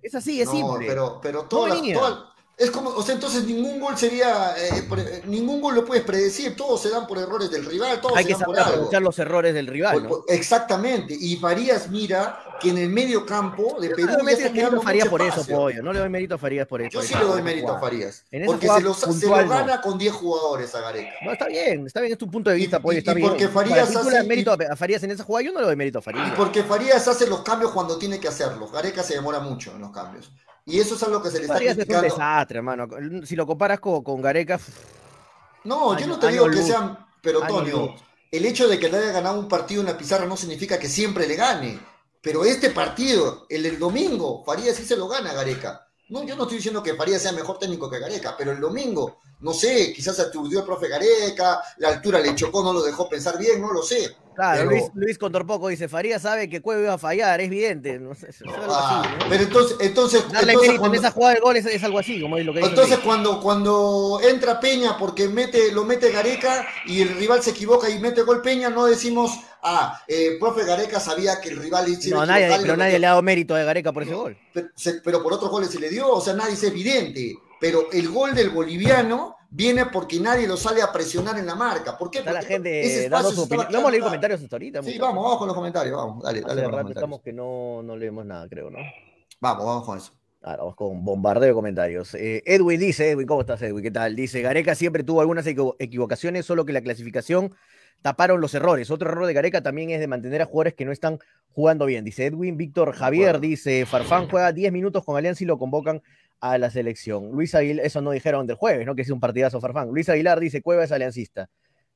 Es así, es no, simple. pero, pero toda la- toda- es como, o sea, entonces ningún gol sería, eh, pre- ningún gol lo puedes predecir, todos se dan por errores del rival, todos Hay se que dan por saber algo. los errores del rival. Por- ¿no? por- exactamente, y Farías mira que en el medio campo de Perú no le doy está mérito a Farías por eso, pollo. No le doy mérito a Farías por eso. Yo sí le doy mérito a. Farías, En porque se lo, se gana con 10 jugadores a Gareca. No, está bien, está bien, es tu punto de Y- vista, pollo, y- está y bien. porque Farías le hace- das mérito a Farías en esa jugada, yo no le doy mérito a Y Farías. porque Farías hace los cambios cuando tiene que hacerlos. Gareca se demora mucho en los cambios. Y eso es algo que se le está Farías es un criticando. desastre, hermano. Si lo comparas con, con Gareca, No, yo no te digo que sean, pero Año luz. el hecho de que le haya ganado un partido en la pizarra no significa que siempre le gane. Pero este partido, el del domingo, Farías sí se lo gana a Gareca. No, yo no estoy diciendo que Farías sea mejor técnico que Gareca, pero el domingo, no sé, quizás se aturdió el profe Gareca, la altura le chocó, no lo dejó pensar bien, no lo sé. Claro, Pero- Luis, Luis Condorpoco dice, Farías sabe que Cueva iba a fallar, es evidente. No sé, es algo Ah, así, ¿no? pero entonces, entonces, Darle entonces cuando- en esa jugada de gol es, es algo así, como es lo que Entonces cuando, cuando entra Peña porque mete, lo mete Gareca y el rival se equivoca y mete gol Peña, no decimos, ah, eh, profe Gareca sabía que el rival No, nadie, pero nadie metió". le ha dado mérito a Gareca por ese gol. pero, pero por otros goles se le dio, o sea, nadie es evidente. pero el gol del boliviano viene porque nadie lo sale a presionar en la marca. ¿Por qué? Está la gente dando su opinión. Hemos leído claro. comentarios hasta ahorita. Sí, vamos, vamos con los comentarios, vamos, dale, dale Hace rato comentarios. estamos que no, no leemos nada, creo, ¿no? Vamos, vamos con eso. Ahora vamos con bombardeo de comentarios. Eh, Edwin dice, Edwin, ¿cómo estás, Edwin? ¿Qué tal? Dice, Gareca siempre tuvo algunas equivo- equivocaciones, solo que la clasificación taparon los errores. Otro error de Gareca también es de mantener a jugadores que no están jugando bien. Dice Edwin, Víctor Javier, dice, Farfán juega 10 minutos con Alianza y lo convocan a la selección. Luis Aguilar, eso no dijeron del jueves, ¿no? Que es un partidazo Farfán. Luis Aguilar dice, Cueva es aliancista.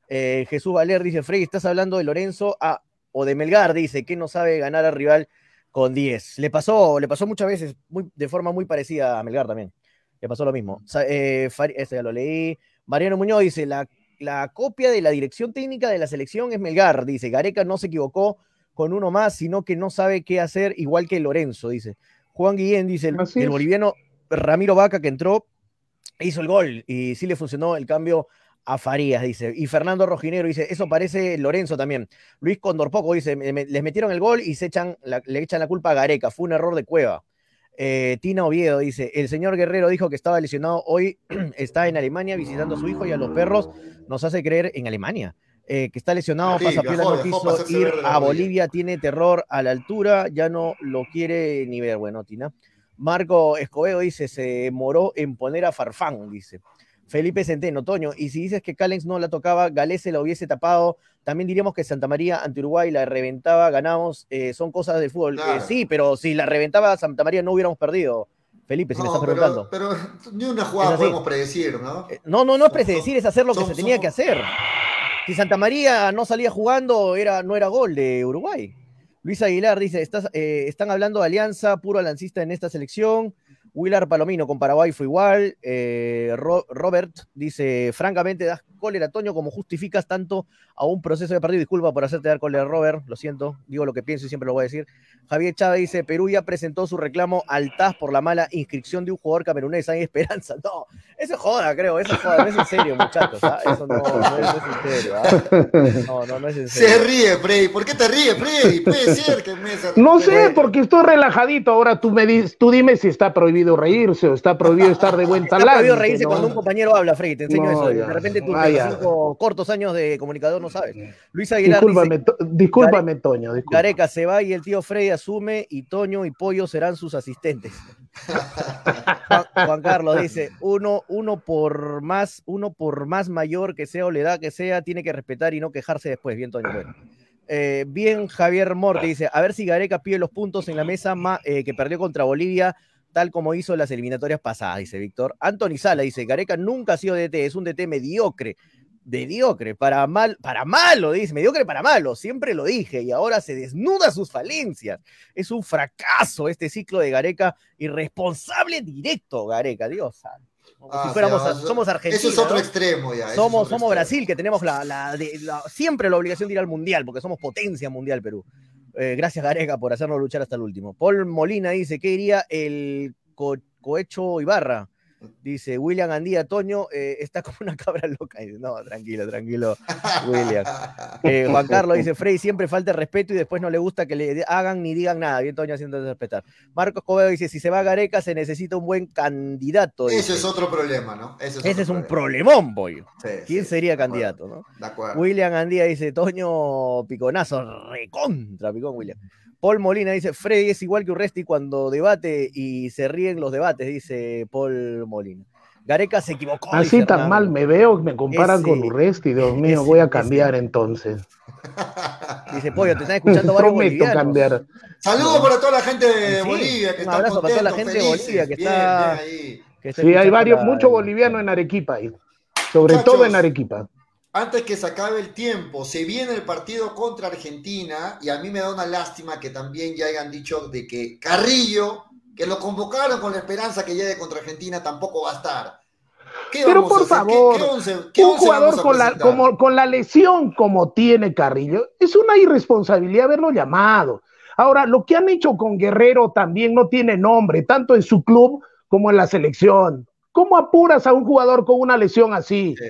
Eh, Jesús Valer dice, Frey, ¿estás hablando de Lorenzo ah, o de Melgar? Dice, que no sabe ganar al rival con 10. Le pasó, le pasó muchas veces, muy, de forma muy parecida a Melgar también. Le pasó lo mismo. Eh, ya lo leí. Mariano Muñoz dice, la, la copia de la dirección técnica de la selección es Melgar. Dice, Gareca no se equivocó con uno más, sino que no sabe qué hacer, igual que Lorenzo, dice. Juan Guillén dice, el, boliviano Ramiro Vaca que entró, hizo el gol y sí le funcionó el cambio a Farías, dice. Y Fernando Rojinero dice, eso parece Lorenzo también. Luis Condorpoco dice, "Me- me- les metieron el gol y se echan la- le echan la culpa a Gareca, fue un error de Cueva. Eh, Tina Oviedo dice, el señor Guerrero dijo que estaba lesionado, hoy está en Alemania visitando a su hijo y a los perros, nos hace creer en Alemania. Eh, que está lesionado, Sí, pasa viajó, no quiso ir a. Bolivia, tiene terror a la altura, ya no lo quiere ni ver. Bueno, Tina. Marco Escobedo dice, se moró en poner a Farfán, dice. Felipe Centeno, Toño, y si dices que Callens no la tocaba, Galés se la hubiese tapado, también diríamos que Santa María ante Uruguay la reventaba, ganamos, eh, son cosas del fútbol. Claro. Eh, sí, pero si la reventaba Santa María no hubiéramos perdido. Felipe, si me No, estás pero, preguntando. pero ni una jugada podemos predecir, ¿no? Eh, No, no, no es predecir, es hacer lo que se tenía que hacer. Si Santa María no salía jugando, era, no era gol de Uruguay. Luis Aguilar dice, "Estás, eh, están hablando de alianza, puro alancista en esta selección. Willard Palomino con Paraguay fue igual. Eh, Ro- Robert dice, francamente das cólera, Toño, como justificas tanto a un proceso de partido. Disculpa por hacerte dar cólera, Robert, lo siento, digo lo que pienso y siempre lo voy a decir. Javier Chávez dice, Perú ya presentó su reclamo al TAS por la mala inscripción de un jugador camerunés. Hay esperanza. No, eso es joda, creo, eso es joda, no es en serio, muchachos. ¿ah? Eso no, no es, no es en serio. ¿ah? No, no, no es en serio. Se ríe, Freddy. ¿Por qué te ríes, Freddy? Puede ser que me se- No sé, porque estoy relajadito. Ahora tú me dices, tú dime si está prohibido reírse o está prohibido estar de buen Está talante. prohibido reírse ¿no? cuando un compañero habla, Freddy, te enseño No, eso. ya. De repente tus Ah, ya. 25 cortos años de comunicador no sabes. Luis Aguilar dice, Discúlpame, to- discúlpame, Toño. discúlpame. Gareca se va y el tío Freddy asume y Toño y Pollo serán sus asistentes. Juan, Carlos dice, uno, uno por más, uno por más mayor que sea o la edad que sea, tiene que respetar y no quejarse después. Bien, Toño. bueno. Eh, bien, Javier Morte dice, a ver si Gareca pide los puntos en la mesa eh, que perdió contra Bolivia, tal como hizo las eliminatorias pasadas, dice Víctor. Anthony Sala dice, Gareca nunca ha sido DT, es un DT mediocre. Mediocre, para mal, para malo, dice, mediocre para malo, siempre lo dije, y ahora se desnuda sus falencias. Es un fracaso este ciclo de Gareca, irresponsable directo, Gareca, Dios. Como Ah, si fuéramos, somos Argentina. Eso es otro ¿no? extremo ya. Somos, somos extremo. Brasil, que tenemos la, la- de- la- siempre la obligación de ir al mundial, porque somos potencia mundial, Perú. Eh, gracias, Gareca, por hacernos luchar hasta el último. Paul Molina dice: ¿Qué diría el co- Cohecho Ibarra? Dice William Andía Toño, eh, está como una cabra loca. Dice, no, tranquilo, tranquilo, William. Eh, Juan Carlos dice, Frey siempre falta el respeto y después no le gusta que le hagan ni digan nada. Bien, Toño haciendo respetar. Marcos Cobedo dice, si se va Gareca se necesita un buen candidato. Ese es otro problema, ¿no? Ese es, Ese es un problema. problemón, boy. Sí, ¿Quién sí, sería candidato, no? De acuerdo. William Andía dice, Toño Piconazo, recontra Picón, William. Paul Molina dice, Freddy es igual que Urresti cuando debate y se ríen los debates, dice Paul Molina. Gareca se equivocó. Así dice tan Hernán. mal me veo, me comparan Ese- con Urresti, Dios mío, ese- voy a ese- cambiar entonces. Dice, Pollo, te están escuchando varios Prometo bolivianos. cambiar. Saludos para toda la gente de Sí, Bolivia que un abrazo para toda la gente de Bolivia que está- ahí. que está Sí, hay varios, muchos bolivianos en Arequipa ahí. Sobre Muchachos. todo en Arequipa. Antes que se acabe el tiempo, se viene el partido contra Argentina y a mí me da una lástima que también ya hayan dicho de que Carrillo, que lo convocaron con la esperanza que llegue contra Argentina, tampoco va a estar. ¿Qué Pero por hacer? ¿Qué- favor, qué once- qué Un jugador con la, como, con la lesión como tiene Carrillo, es una irresponsabilidad haberlo llamado. Ahora, lo que han hecho con Guerrero también no tiene nombre, tanto en su club como en la selección. ¿Cómo apuras a un jugador con una lesión así? Sí.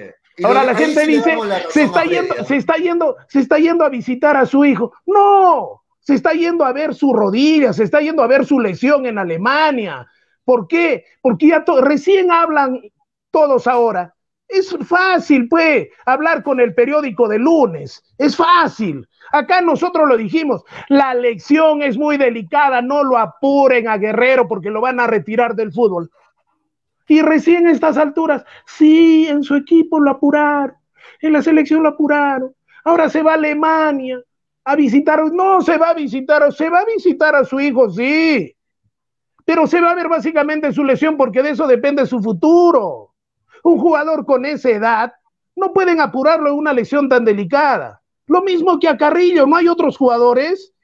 Ahora la gente dice, la se está yendo, se está yendo, se está yendo a visitar a su hijo. No, se está yendo a ver su rodilla, se está yendo a ver su lesión en Alemania. ¿Por qué? Porque ya recién hablan todos ahora. Es fácil, pues, hablar con el periódico de lunes. Es fácil. Acá nosotros lo dijimos. La elección es muy delicada. No lo apuren a Guerrero porque lo van a retirar del fútbol. Y recién a estas alturas, sí, en su equipo lo apuraron. En la selección lo apuraron. Ahora se va a Alemania a visitar. No, se va a visitar. Se va a visitar a su hijo, sí pero se va a ver básicamente su lesión porque de eso depende su futuro. Un jugador con esa edad no pueden apurarlo en una lesión tan delicada. Lo mismo que a Carrillo, ¿no hay otros jugadores?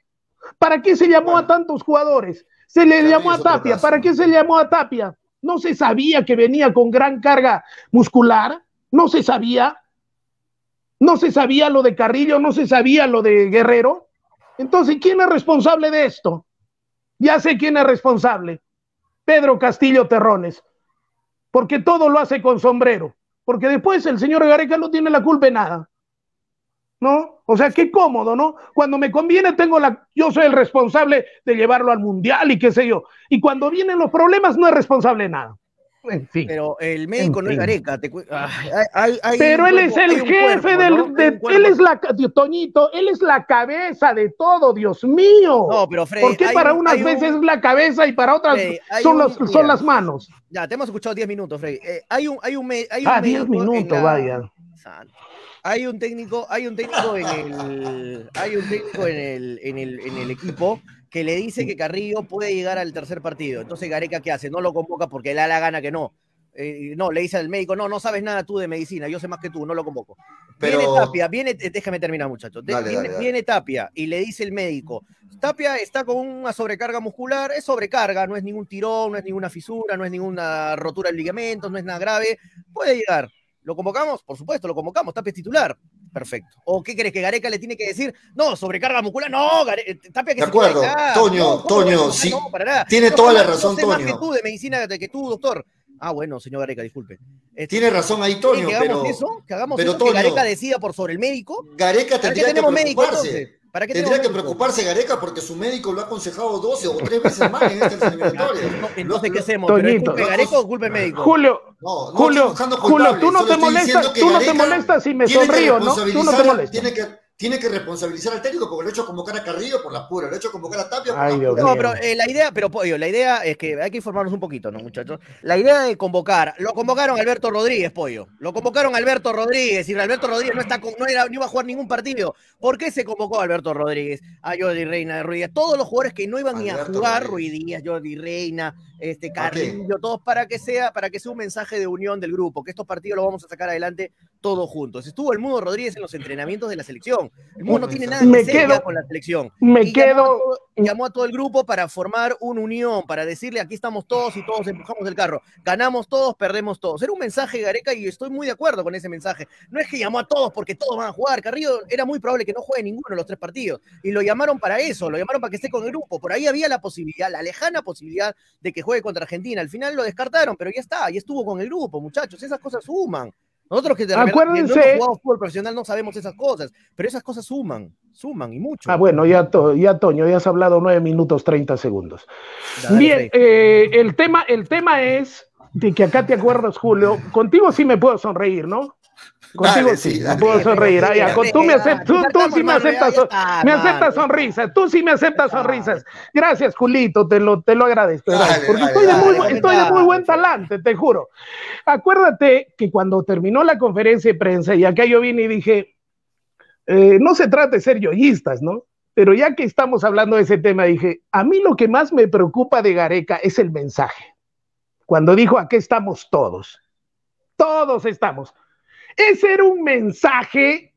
¿Para qué se llamó a tantos jugadores? Se le llamó a Tapia, ¿para qué se llamó a Tapia? ¿No se sabía que venía con gran carga muscular? ¿No se sabía? ¿No se sabía lo de Carrillo? ¿No se sabía lo de Guerrero? Entonces, ¿quién es responsable de esto? Ya sé quién es responsable. Pedro Castillo Terrones. Porque todo lo hace con sombrero. Porque después el señor Gareca no tiene la culpa de nada. ¿No? O sea, qué cómodo, ¿no? Cuando me conviene tengo la yo soy el responsable de llevarlo al mundial y qué sé yo. Y cuando vienen los problemas no es responsable de nada. Pero el médico no es Gareca. pero él es el jefe del. él es la. Toñito, él es la cabeza de todo, Dios mío. No, pero Freddy. ¿Por qué para unas veces es la cabeza y para otras son, los, son las manos? Ya, te hemos escuchado 10 minutos, Freddy. Eh, hay un, hay un, hay un ah, 10 minutos, vaya. Hay un técnico, hay un técnico en el, hay un técnico en el, en el, en el equipo que le dice que Carrillo puede llegar al tercer partido. Entonces Gareca, ¿qué hace? No lo convoca porque le da la gana que no. Eh, no, le dice al médico, no, no sabes nada tú de medicina, yo sé más que tú, no lo convoco. Viene Tapia, viene, eh, déjame terminar muchachos, viene, Tapia y le dice el médico, Tapia está con una sobrecarga muscular, es sobrecarga, no es ningún tirón, no es ninguna fisura, no es ninguna rotura de ligamentos, no es nada grave, puede llegar. ¿Lo convocamos? Por supuesto, lo convocamos, Tapia es titular. Perfecto. ¿O qué crees que Gareca le tiene que decir? No, sobrecarga muscular. No, eh, Tapia que De acuerdo, Toño, Toño, sí. Tiene toda la razón, Toño. Más que tú de medicina que tú, doctor. Ah, bueno, señor Gareca, disculpe. Este, tiene razón ahí, Toño. Que hagamos eso, que hagamos eso, que Gareca decida por sobre el médico. Gareca tendría que preocuparse. Tendría que preocuparse Gareca porque su médico lo ha aconsejado 12 o 3 veces más en esta eliminatoria. Entonces, ¿qué hacemos? ¿Pero culpe Gareca o culpe médico? Julio, no, no Julio, Julio, tú no te molestas, tú no te molestas si me sonrío, ¿no? Tú no te molestas. Tiene que, tiene que responsabilizar al técnico porque lo ha hecho convocar a Carrillo por la pura, lo ha hecho convocar a Tapia por la pura. No, pero eh, la idea, pero Pollo, la idea es que hay que informarnos un poquito, ¿no, muchachos? La idea de convocar, lo convocaron Alberto Rodríguez, Pollo, lo convocaron Alberto Rodríguez y Alberto Rodríguez no está no, era, no iba a jugar ningún partido. ¿Por qué se convocó a Alberto Rodríguez? A Jordi Reina de Ruidías, todos los jugadores que no iban ni a jugar, Ruidías, Jordi Reina, este Carrillo, todos para que sea, para que sea un mensaje de unión del grupo, que estos partidos los vamos a sacar adelante todos juntos. Estuvo el Mudo Rodríguez en los entrenamientos de la selección. El Mudo no tiene nada que quedo, con la selección. Me quedo. Llamó a, todo, el grupo para formar una unión, para decirle aquí estamos todos y todos empujamos el carro. Ganamos todos, perdemos todos. Era un mensaje, Gareca, y estoy muy de acuerdo con ese mensaje. No es que llamó a todos porque todos van a jugar. Carrillo era muy probable que no juegue ninguno de los tres partidos. Y lo llamaron para eso, lo llamaron para que esté con el grupo. Por ahí había la posibilidad, la lejana posibilidad de que juegue contra Argentina. Al final lo descartaron, pero ya está, ya estuvo con el grupo, muchachos. Esas cosas suman. Nosotros que de Acuérdense, no hemos fútbol profesional no sabemos esas cosas, pero esas cosas suman, suman y mucho. Ah, bueno, ya, ya Toño, ya has hablado nueve minutos treinta segundos. Bien, eh, el, tema, el tema es de que acá te acuerdas, Julio, contigo sí me puedo sonreír, ¿no? Contigo sí, puedo sonreír. Tú, me aceptas, tú, sí me aceptas, me aceptas sonrisas, tú sí me aceptas sonrisas. Gracias, Julito, te lo, te lo agradezco. porque estoy, de muy, estoy de muy buen talante, te juro. Acuérdate que cuando terminó la conferencia de prensa, y acá yo vine y dije, eh, no se trata de ser yoístas, ¿no? Pero ya que estamos hablando de ese tema, dije, a mí lo que más me preocupa de Gareca es el mensaje. Cuando dijo, aquí estamos todos. Todos estamos. Ese era un mensaje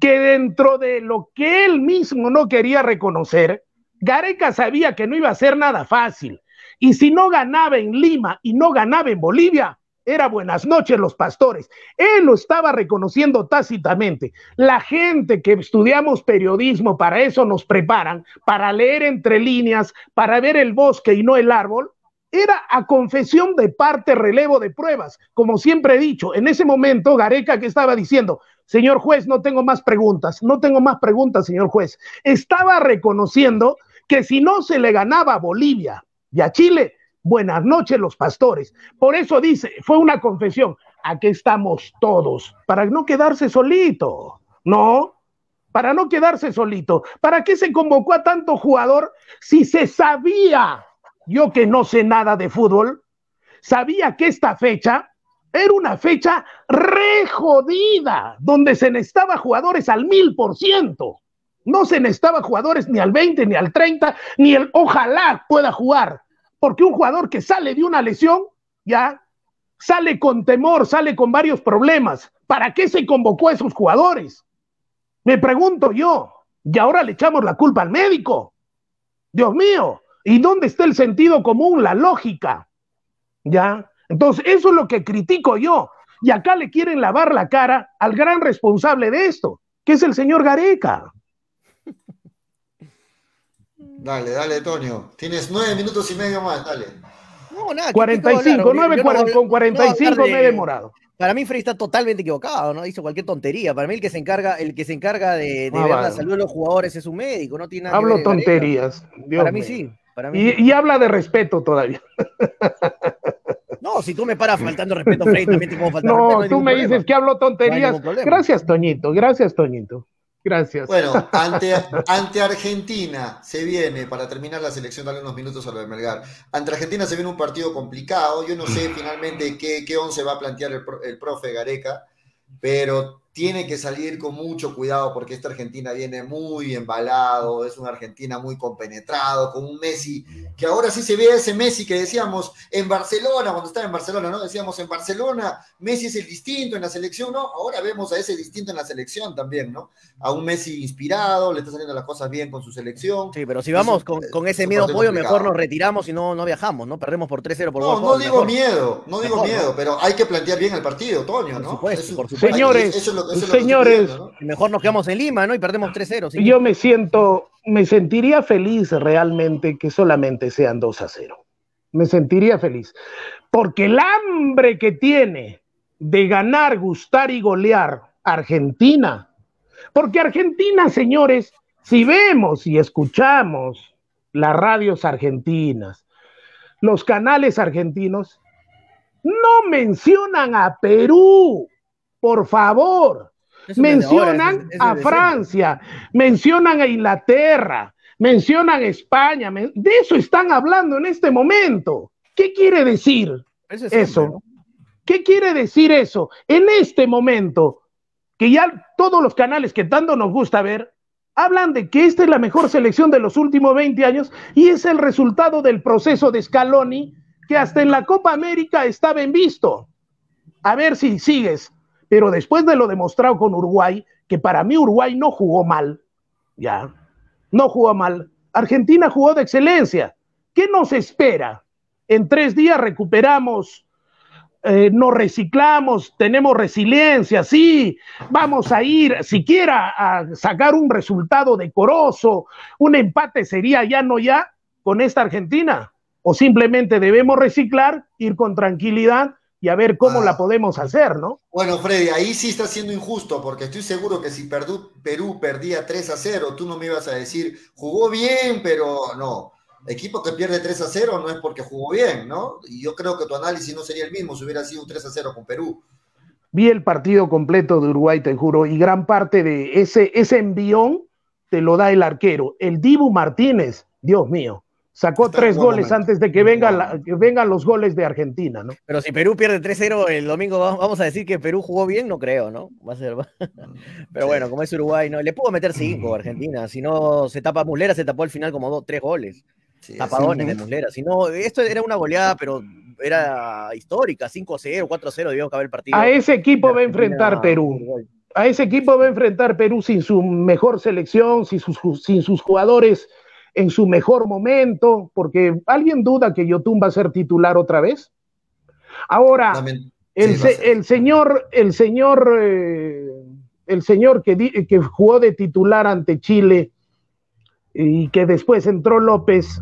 que dentro de lo que él mismo no quería reconocer, Gareca sabía que no iba a ser nada fácil. Y si no ganaba en Lima y no ganaba en Bolivia, era buenas noches los pastores. Él lo estaba reconociendo tácitamente. La gente que estudiamos periodismo, para eso nos preparan, para leer entre líneas, para ver el bosque y no el árbol, era a confesión de parte relevo de pruebas. Como siempre he dicho, en ese momento Gareca que estaba diciendo, señor juez, no tengo más preguntas, no tengo más preguntas, señor juez, estaba reconociendo que si no se le ganaba a Bolivia y a Chile, buenas noches los pastores. Por eso dice, fue una confesión, aquí estamos todos, para no quedarse solito, ¿no? Para no quedarse solito. ¿Para qué se convocó a tanto jugador si se sabía, yo que no sé nada de fútbol, sabía que esta fecha era una fecha re jodida, donde se necesitaba jugadores al mil por ciento. No se necesitaba jugadores ni al 20, ni al 30, ni el ojalá pueda jugar. Porque un jugador que sale de una lesión, ya, sale con temor, sale con varios problemas. ¿Para qué se convocó a esos jugadores? Me pregunto yo. Y ahora le echamos la culpa al médico. Dios mío. ¿Y dónde está el sentido común, la lógica? ¿Ya? Entonces, eso es lo que critico yo. Y acá le quieren lavar la cara al gran responsable de esto, que es el señor Gareca. Dale, dale, Toño. Tienes nueve minutos y medio más, dale. No, nada. 45, 9 con 45 me he demorado. Para mí Frey está totalmente equivocado, ¿no? Hizo cualquier tontería. Para mí el que se encarga, el que se encarga de, de Ah, ver vale. la salud de los jugadores es un médico, no tiene nada que Hablo ver Gareca. tonterías. Dios Para mí mío. sí. Para mí Y, habla de respeto todavía. No, si tú me paras faltando respeto, Frey, también te puedo faltar respeto. No, tú me problema. dices que hablo No tonterías. Gracias, Toñito. Gracias, Toñito. Gracias. Bueno, ante, ante Argentina se viene, para terminar la selección, darle unos minutos a lo de Melgar. Ante Argentina se viene un partido complicado. Yo no sé finalmente qué, qué once va a plantear el profe Gareca, pero tiene que salir con mucho cuidado porque esta Argentina viene muy embalado, es una Argentina muy compenetrado, con un Messi que ahora sí se ve ese Messi que decíamos en Barcelona, cuando estaba en Barcelona, ¿no? Decíamos en Barcelona, Messi es el distinto en la selección, ¿no? Ahora vemos a ese distinto en la selección también, ¿no? A un Messi inspirado, le está saliendo las cosas bien con su selección. Sí, pero si vamos Es un- con, con es ese miedo pollo, mejor nos retiramos y no, no viajamos, ¿no? Perdemos por 3-0 por No, no digo mejor. miedo, no digo Mejor, miedo, ¿no? pero hay que plantear bien el partido, Toño, Por ¿no? supuesto, Eso- por supuesto. Señores, eso es lo- eso es lo que estoy señores. Mejor nos quedamos en Lima, ¿no? Y perdemos 3-0. sí. Yo me siento, me sentiría feliz realmente que solamente sean 2 a 0. Me sentiría feliz. Porque el hambre que tiene de ganar, gustar y golear Argentina. Porque Argentina, señores, si vemos y escuchamos las radios argentinas, los canales argentinos, no mencionan a Perú, por favor Eso ahora, mencionan a Francia, mencionan a Inglaterra, mencionan a España, men- de eso están hablando en este momento. ¿Qué quiere decir. Eso es eso? siempre, ¿no? ¿Qué quiere decir eso? En este momento, que ya todos los canales que tanto nos gusta ver, hablan de que esta es la mejor selección de los últimos 20 años y es el resultado del proceso de Scaloni que hasta en la Copa América está bien visto. A ver si sigues. Pero después de lo demostrado con Uruguay, que para mí Uruguay no jugó mal, ya, no jugó mal. Argentina jugó de excelencia. ¿Qué nos espera? En tres días recuperamos eh, nos reciclamos, tenemos resiliencia, sí, vamos a ir siquiera a sacar un resultado decoroso, un empate sería ya no ya con esta Argentina, o simplemente debemos reciclar, ir con tranquilidad y a ver cómo Ah. la podemos hacer, ¿no? Bueno, Freddy, ahí sí está siendo injusto, porque estoy seguro que si Perú, Perú perdía 3 a 0, tú no me ibas a decir, jugó bien, pero no. Equipo que pierde 3 a 0 no es porque jugó bien, ¿no? Y yo creo que tu análisis no sería el mismo si hubiera sido un 3 a 0 con Perú. Vi el partido completo de Uruguay, te juro, y gran parte de ese, ese envión te lo da el arquero. El Dibu Martínez, Dios mío, sacó tres goles momento. antes de que, En venga la- que vengan los goles de Argentina, ¿no? Pero si Perú pierde 3-0 el domingo, va- vamos a decir que Perú jugó bien, no creo, ¿no? Va a ser. Pero bueno, como es Uruguay, no. Le pudo meter 5 a Argentina. Si no se tapa Muslera, se tapó al final como dos, tres goles. Sí, Tapadones sí. de Muslera. Si no, esto era una goleada, pero era histórica. 5-0, 4-0 debíamos acabar el partido. A ese equipo va a enfrentar Perú. Uruguay. A ese equipo va a enfrentar Perú sin su mejor selección, sin sus, ju- sin sus jugadores en su mejor momento, porque ¿alguien duda que Yotun va a ser titular otra vez? Ahora, el, se- el señor, el señor, eh, el señor que, di- que jugó de titular ante Chile y que después entró López,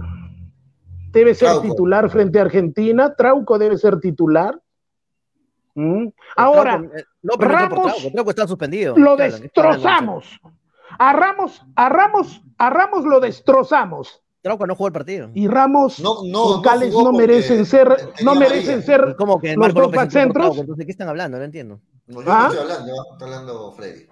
debe ser Trauco. titular frente a Argentina. Trauco debe ser titular. ¿Mm? Ahora, Trauco, eh, López entró por Ramos Trauco, Trauco está suspendido. lo Claro, A Ramos, a Ramos, a Ramos lo destrozamos. Trauco no jugó el partido. Y Ramos No, no, con no merecen ser, no merecen ser ¿Cómo que los Marco dos. Trauco? Entonces, ¿de qué están hablando? No entiendo. No, yo ¿Ah? no estoy hablando, está hablando Freddy.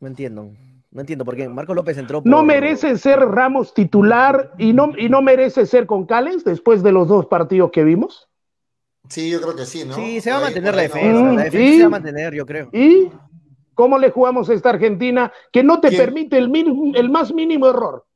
No entiendo. No entiendo por qué Marco López entró por... No merece ser Ramos titular y no, y no merece ser con Cales después de los dos partidos que vimos. Sí, yo creo que sí, ¿no? Sí, se va a mantener la defensa. Mm, La defensa y- se va a mantener, yo creo. ¿Y cómo le jugamos a esta Argentina que no te ¿Quién? permite el, min- el más mínimo error?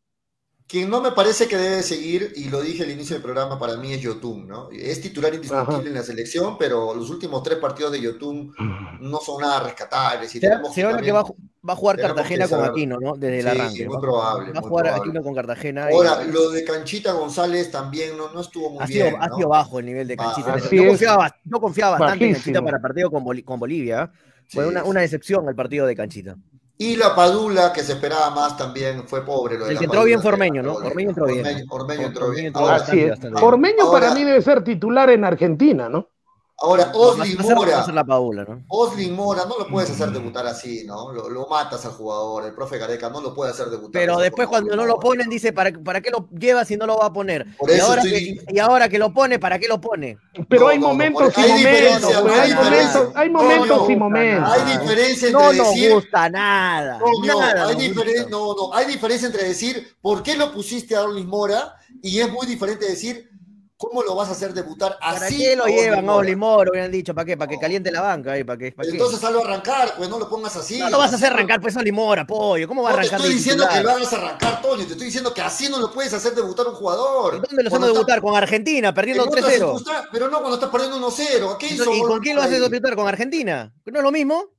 Quien no me parece que debe seguir, y lo dije al inicio del programa, para mí es Yotun, ¿no? Es titular indiscutible Ajá. en la selección, pero los últimos tres partidos de Yotun no son nada rescatables. Y Se, tenemos se habla que va, va a jugar Cartagena con. Aquino, ¿no? Desde el Sí, arranque. muy va, probable, va a muy jugar probable. Aquino con Cartagena. y- Ahora, lo de Canchita González también no, no estuvo muy ha, sido, bien. ha ¿no? sido bajo el nivel de Ah, Canchita. así yo, confiaba, yo confiaba bastante en Canchita para partido con Bolivia. ¿eh? Fue Sí, una, una decepción el partido de Canchita. Y la Padula, que se esperaba más también, fue pobre. Lo de El la que entró Padula, bien fue Ormeño, que ¿no? Ormeño entró bien. Ormeño, Ormeño entró Ormeño bien. entró Ahora, bastante, Así es. bien. Ormeño para mí debe ser titular en Argentina, ¿no? Ahora Oslin Mora. ser la Paula, ¿no? Oslin Mora, no lo puedes hacer debutar así, ¿no? Lo, lo matas al jugador. El profe Gareca no lo puede hacer debutar. de Pero después cuando Oslin no lo ponen, dice, ¿para, ¿para qué lo lleva si no lo va a poner? Por y, ahora estoy- que, y ahora que lo pone, ¿para qué lo pone? Pero No, hay no, no, momentos y hay momentos, no hay momentos, hay momentos No, y no, momentos. Hay diferencia entre No nos decir. gusta nada. Nada hay, nos diferen- gusta. no, no, hay diferencia entre decir por qué lo pusiste a Orlin Mora y es muy diferente decir cómo lo vas a hacer debutar ¿Para así. qué lo llevan a. Olimoro? Hubieran dicho, ¿para qué? ¿Para que caliente la banca? ahí, ¿Para qué? ¿Para? Entonces hazlo arrancar, pues no lo pongas así. no lo vas a hacer arrancar, pues Olimora, pollo. ¿Cómo va a No te arrancar estoy diciendo que lo hagas arrancar, Toño. Te estoy diciendo que así no lo puedes hacer debutar un jugador. ¿Dónde lo está- debutar? Con Argentina, en perdiendo otras 3-0. circunstancias, Pero no cuando estás perdiendo 1-0. ¿Qué hizo ¿Y con quién lo haces debutar? ¿Con Argentina? ¿No es lo mismo?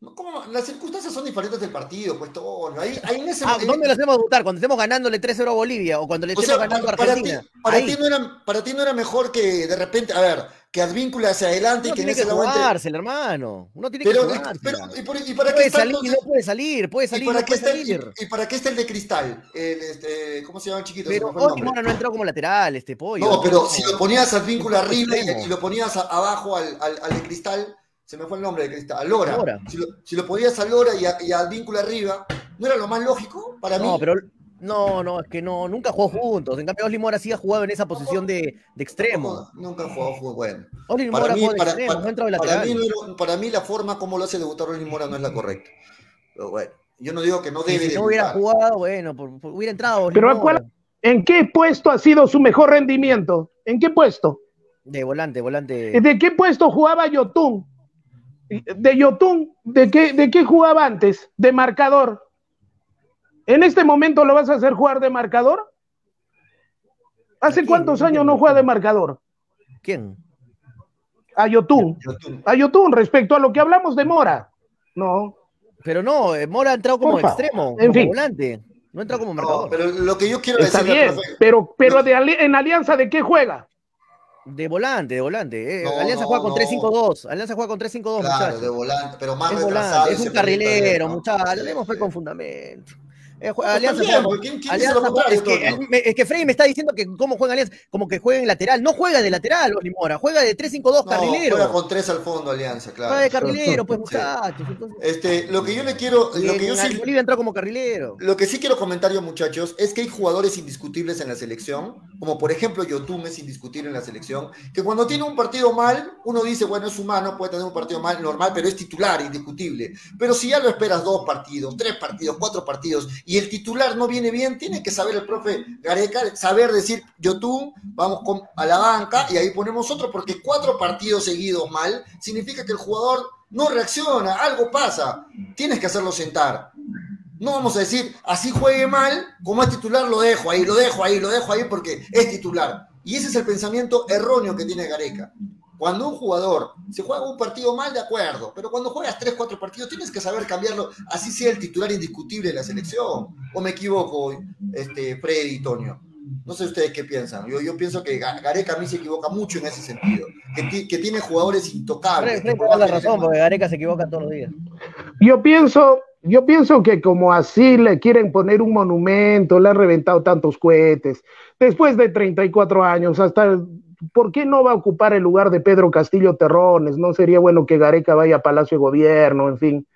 No. Las circunstancias son diferentes del partido, pues Toño. Ahí, ahí en ese Ah, en- ¿Dónde lo hacemos debutar? ¿Cuando estemos ganándole 3-0 a Bolivia? ¿O cuando le O estemos sea, ganando a para, para ti, Argentina? para, ti no era, para ti no era mejor que de repente, a ver, que Advíncula hacia adelante y Uno que en tiene que ese momento. jugársela, hermano. Uno tiene Pero, que jugársela. pero ¿y, por- y para puede salir, no puede salir, puede ¿Y salir, para, no qué está, y, salir. y para qué está el de cristal? El, este, ¿Cómo se llama el chiquito? Pero. Mora no entró como lateral, este pollo. No, pero si lo ponías a Advíncula No, arriba y, y lo ponías a- abajo al, al, al de cristal, se me fue el nombre de cristal, a Lora. Lora. Si, lo, si lo ponías a Lora y a, y a Advíncula arriba, ¿no era lo más lógico para mí? No, pero no, no, es que no, nunca jugó juntos. En cambio, Oli Mora sí ha jugado en esa posición de, de extremo. Nunca, nunca han jugado fútbol bueno. Oli Para Mora mí, jugó de para, extremo, para- no ha de para mí para mí la forma como lo hace debutar Rolling Mora no es la correcta. Pero bueno, yo no digo que no Y debe si no hubiera jugado, bueno, por- por- hubiera entrado. Pero Mora. ¿cuál- ¿En qué puesto ha sido su mejor rendimiento? ¿En qué puesto? De volante, volante. ¿De qué puesto jugaba Yotun? De Yotun, ¿de qué, ¿de qué jugaba antes? De marcador. ¿En este momento lo vas a hacer jugar de marcador? ¿Hace quién? cuántos años no juega de marcador? ¿Quién? A Yotun. A Yotun, respecto a lo que hablamos de Mora. No. Pero no, eh, Mora ha entrado como extremo, En como fin. volante. No ha entrado como No, marcador. pero lo que yo quiero Está decirle, bien, profe, pero, pero de en Alianza, ¿de qué juega? De volante, de volante. eh. No, Alianza no, juega con no. 3-5-2. Alianza juega con 3-5-2, claro, muchachos. de volante, pero más Es retrasado. volante, es un carrilero, muchachos. Sí, Debemos fue sí. con fundamento. Eh, Alianza bien, juega- porque ¿quién- quién dice Alianza lo juega- contrario, es, que, es que Freddy me está diciendo que cómo juega Alianza, como que juega en lateral. No juega de lateral, Oli Mora, juega de 3-5-2 No, carrilero. juega con tres al fondo Alianza, claro. Juega de carrilero, pues muchachos. Entonces, Este, lo que yo le quiero, lo que yo sí, Bolivia entró como carrilero. Lo que sí quiero comentar yo, muchachos, es que hay jugadores indiscutibles en la selección, como por ejemplo Yotun es indiscutible en la selección, que cuando tiene un partido mal, uno dice, bueno, es humano, puede tener un partido mal, normal, pero es titular, indiscutible. Pero si ya lo esperas dos partidos, tres partidos, cuatro partidos, y el titular no viene bien, tiene que saber el profe Gareca, saber decir, Yotun, vamos con- a la banca, y ahí ponemos otro, porque cuatro partidos seguidos mal, significa que el jugador no reacciona, algo pasa, tienes que hacerlo sentar. No vamos a decir, así juegue mal, como es titular, lo dejo ahí, lo dejo ahí, lo dejo ahí porque es titular. Y ese es el pensamiento erróneo que tiene Gareca. Cuando un jugador se juega un partido mal, de acuerdo, pero cuando juegas tres, cuatro partidos, tienes que saber cambiarlo, así sea el titular indiscutible de la selección. ¿O me equivoco, este, Freddy y Tonio? No sé ustedes qué piensan. Yo, yo pienso que Ga- Gareca a mí se equivoca mucho en ese sentido. Que, ti- que tiene jugadores intocables. Freddy, Freddy la razón, porque Gareca se equivoca todos los días. Yo pienso, yo pienso que como así le quieren poner un monumento, le han reventado tantos cohetes, después de 34 años, hasta, ¿por qué no va a ocupar el lugar de Pedro Castillo Terrones? No sería bueno que Gareca vaya a Palacio de Gobierno, en fin.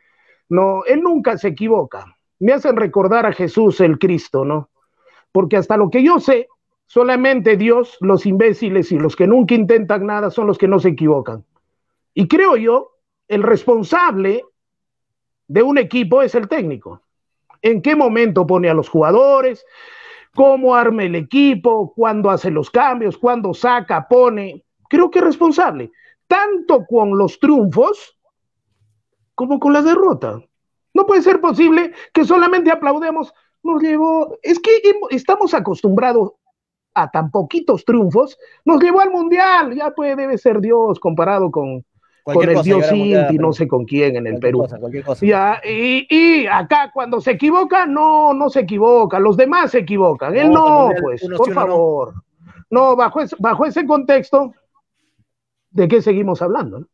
No, él nunca se equivoca. Me hacen recordar a Jesús el Cristo, ¿no? porque hasta lo que yo sé, solamente Dios, los imbéciles y los que nunca intentan nada son los que no se equivocan. Y creo yo, el responsable de un equipo es el técnico. ¿En qué momento pone a los jugadores? ¿Cómo arma el equipo? ¿Cuándo hace los cambios? ¿Cuándo saca, pone? Creo que es responsable, tanto con los triunfos como con la derrota. No puede ser posible que solamente aplaudemos, nos llevó, es que estamos acostumbrados a tan poquitos triunfos, nos llevó al Mundial, ya puede, debe ser Dios comparado con, con el Dios Inti, no sé con quién en el Perú. Ya, y, y, acá cuando se equivoca, no, no se equivoca, los demás se equivocan, él no, pues, por favor. No, bajo, bajo ese contexto, ¿de qué seguimos hablando?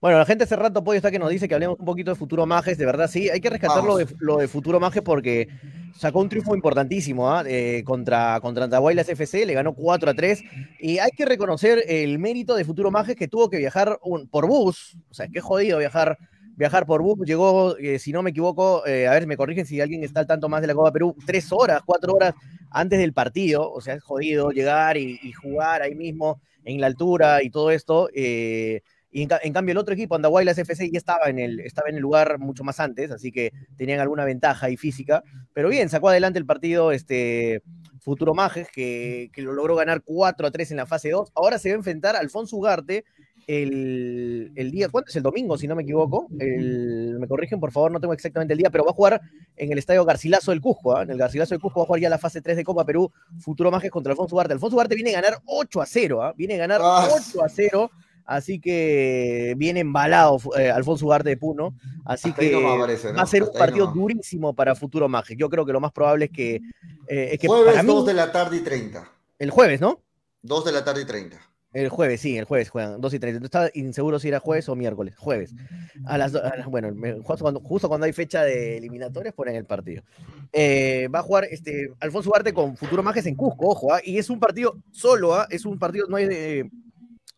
Bueno, la gente hace rato Pollo está que nos dice que hablemos un poquito de Futuro Majes, de verdad sí, hay que rescatar lo de, Futuro Majes porque sacó un triunfo importantísimo ¿ah? eh, contra, contra Antahuaylas FC, le ganó 4 a 3 y hay que reconocer el mérito de Futuro Majes que tuvo que viajar por bus, o sea, qué jodido viajar viajar por bus, llegó, eh, si no me equivoco, eh, a ver, me corrigen si alguien está al tanto más de la Copa Perú, tres horas, cuatro horas antes del partido, o sea, es jodido llegar y, y jugar ahí mismo en la altura y todo esto. Eh, y en, cambio el otro equipo, Andahuaylas FC, ya estaba en, el, estaba en el lugar mucho más antes, así que tenían alguna ventaja y física. Pero bien, sacó adelante el partido este, Futuro Majes, que, lo logró ganar 4 a 3 en la fase 2. Ahora se va a enfrentar a Alfonso Ugarte el, día, ¿cuánto es? El domingo, si no me equivoco. me corrigen, por favor, no tengo exactamente el día, pero va a jugar en el estadio Garcilaso del Cusco. ¿ah? En el Garcilaso del Cusco va a jugar ya la fase 3 de Copa Perú, Futuro Majes contra Alfonso Ugarte. Alfonso Ugarte viene a ganar 8 a 0, ¿ah? viene a ganar 8 a 0 Así que viene embalado eh, Alfonso Ugarte de Puno. Así que va a ser un partido durísimo para Futuro Mágico. Yo creo que lo más probable es que. Eh, es que jueves 2 de la tarde y 30. El jueves, ¿no? 2 de la tarde y 30. El jueves, sí, el jueves juegan 2 y 30. Estaba inseguro si era jueves o miércoles. Jueves. A las, bueno, justo cuando, hay fecha de eliminatorias ponen el partido. Eh, va a jugar este, Alfonso Ugarte con Futuro Mágico en Cusco, ojo, ¿ah? y es un partido solo, ¿ah? es un partido, no hay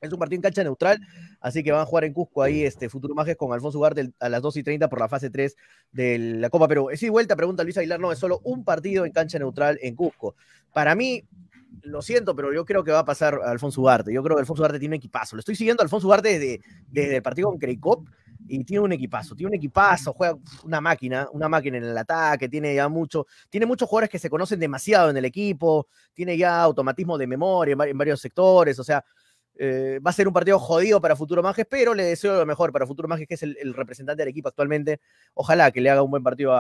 es un partido en cancha neutral, así que van a jugar en Cusco ahí este Futuro Majes con Alfonso Ugarte a las 2 y 30 por la fase 3 de la Copa Perú. Y vuelta, pregunta Luis Aguilar, no, es solo un partido en cancha neutral en Cusco. Para mí, lo siento, pero yo creo que va a pasar Alfonso Ugarte. Yo creo que Alfonso Ugarte tiene un equipazo. Lo estoy siguiendo a Alfonso Ugarte desde, desde el partido con Creicop y tiene un equipazo, tiene un equipazo, juega una máquina, una máquina en el ataque, tiene ya mucho, tiene muchos jugadores que se conocen demasiado en el equipo, tiene ya automatismo de memoria en varios sectores, o sea, eh, va a ser un partido jodido para Futuro Majes, pero le deseo lo mejor para Futuro Majes, que es el, representante del equipo actualmente. Ojalá que le haga un buen partido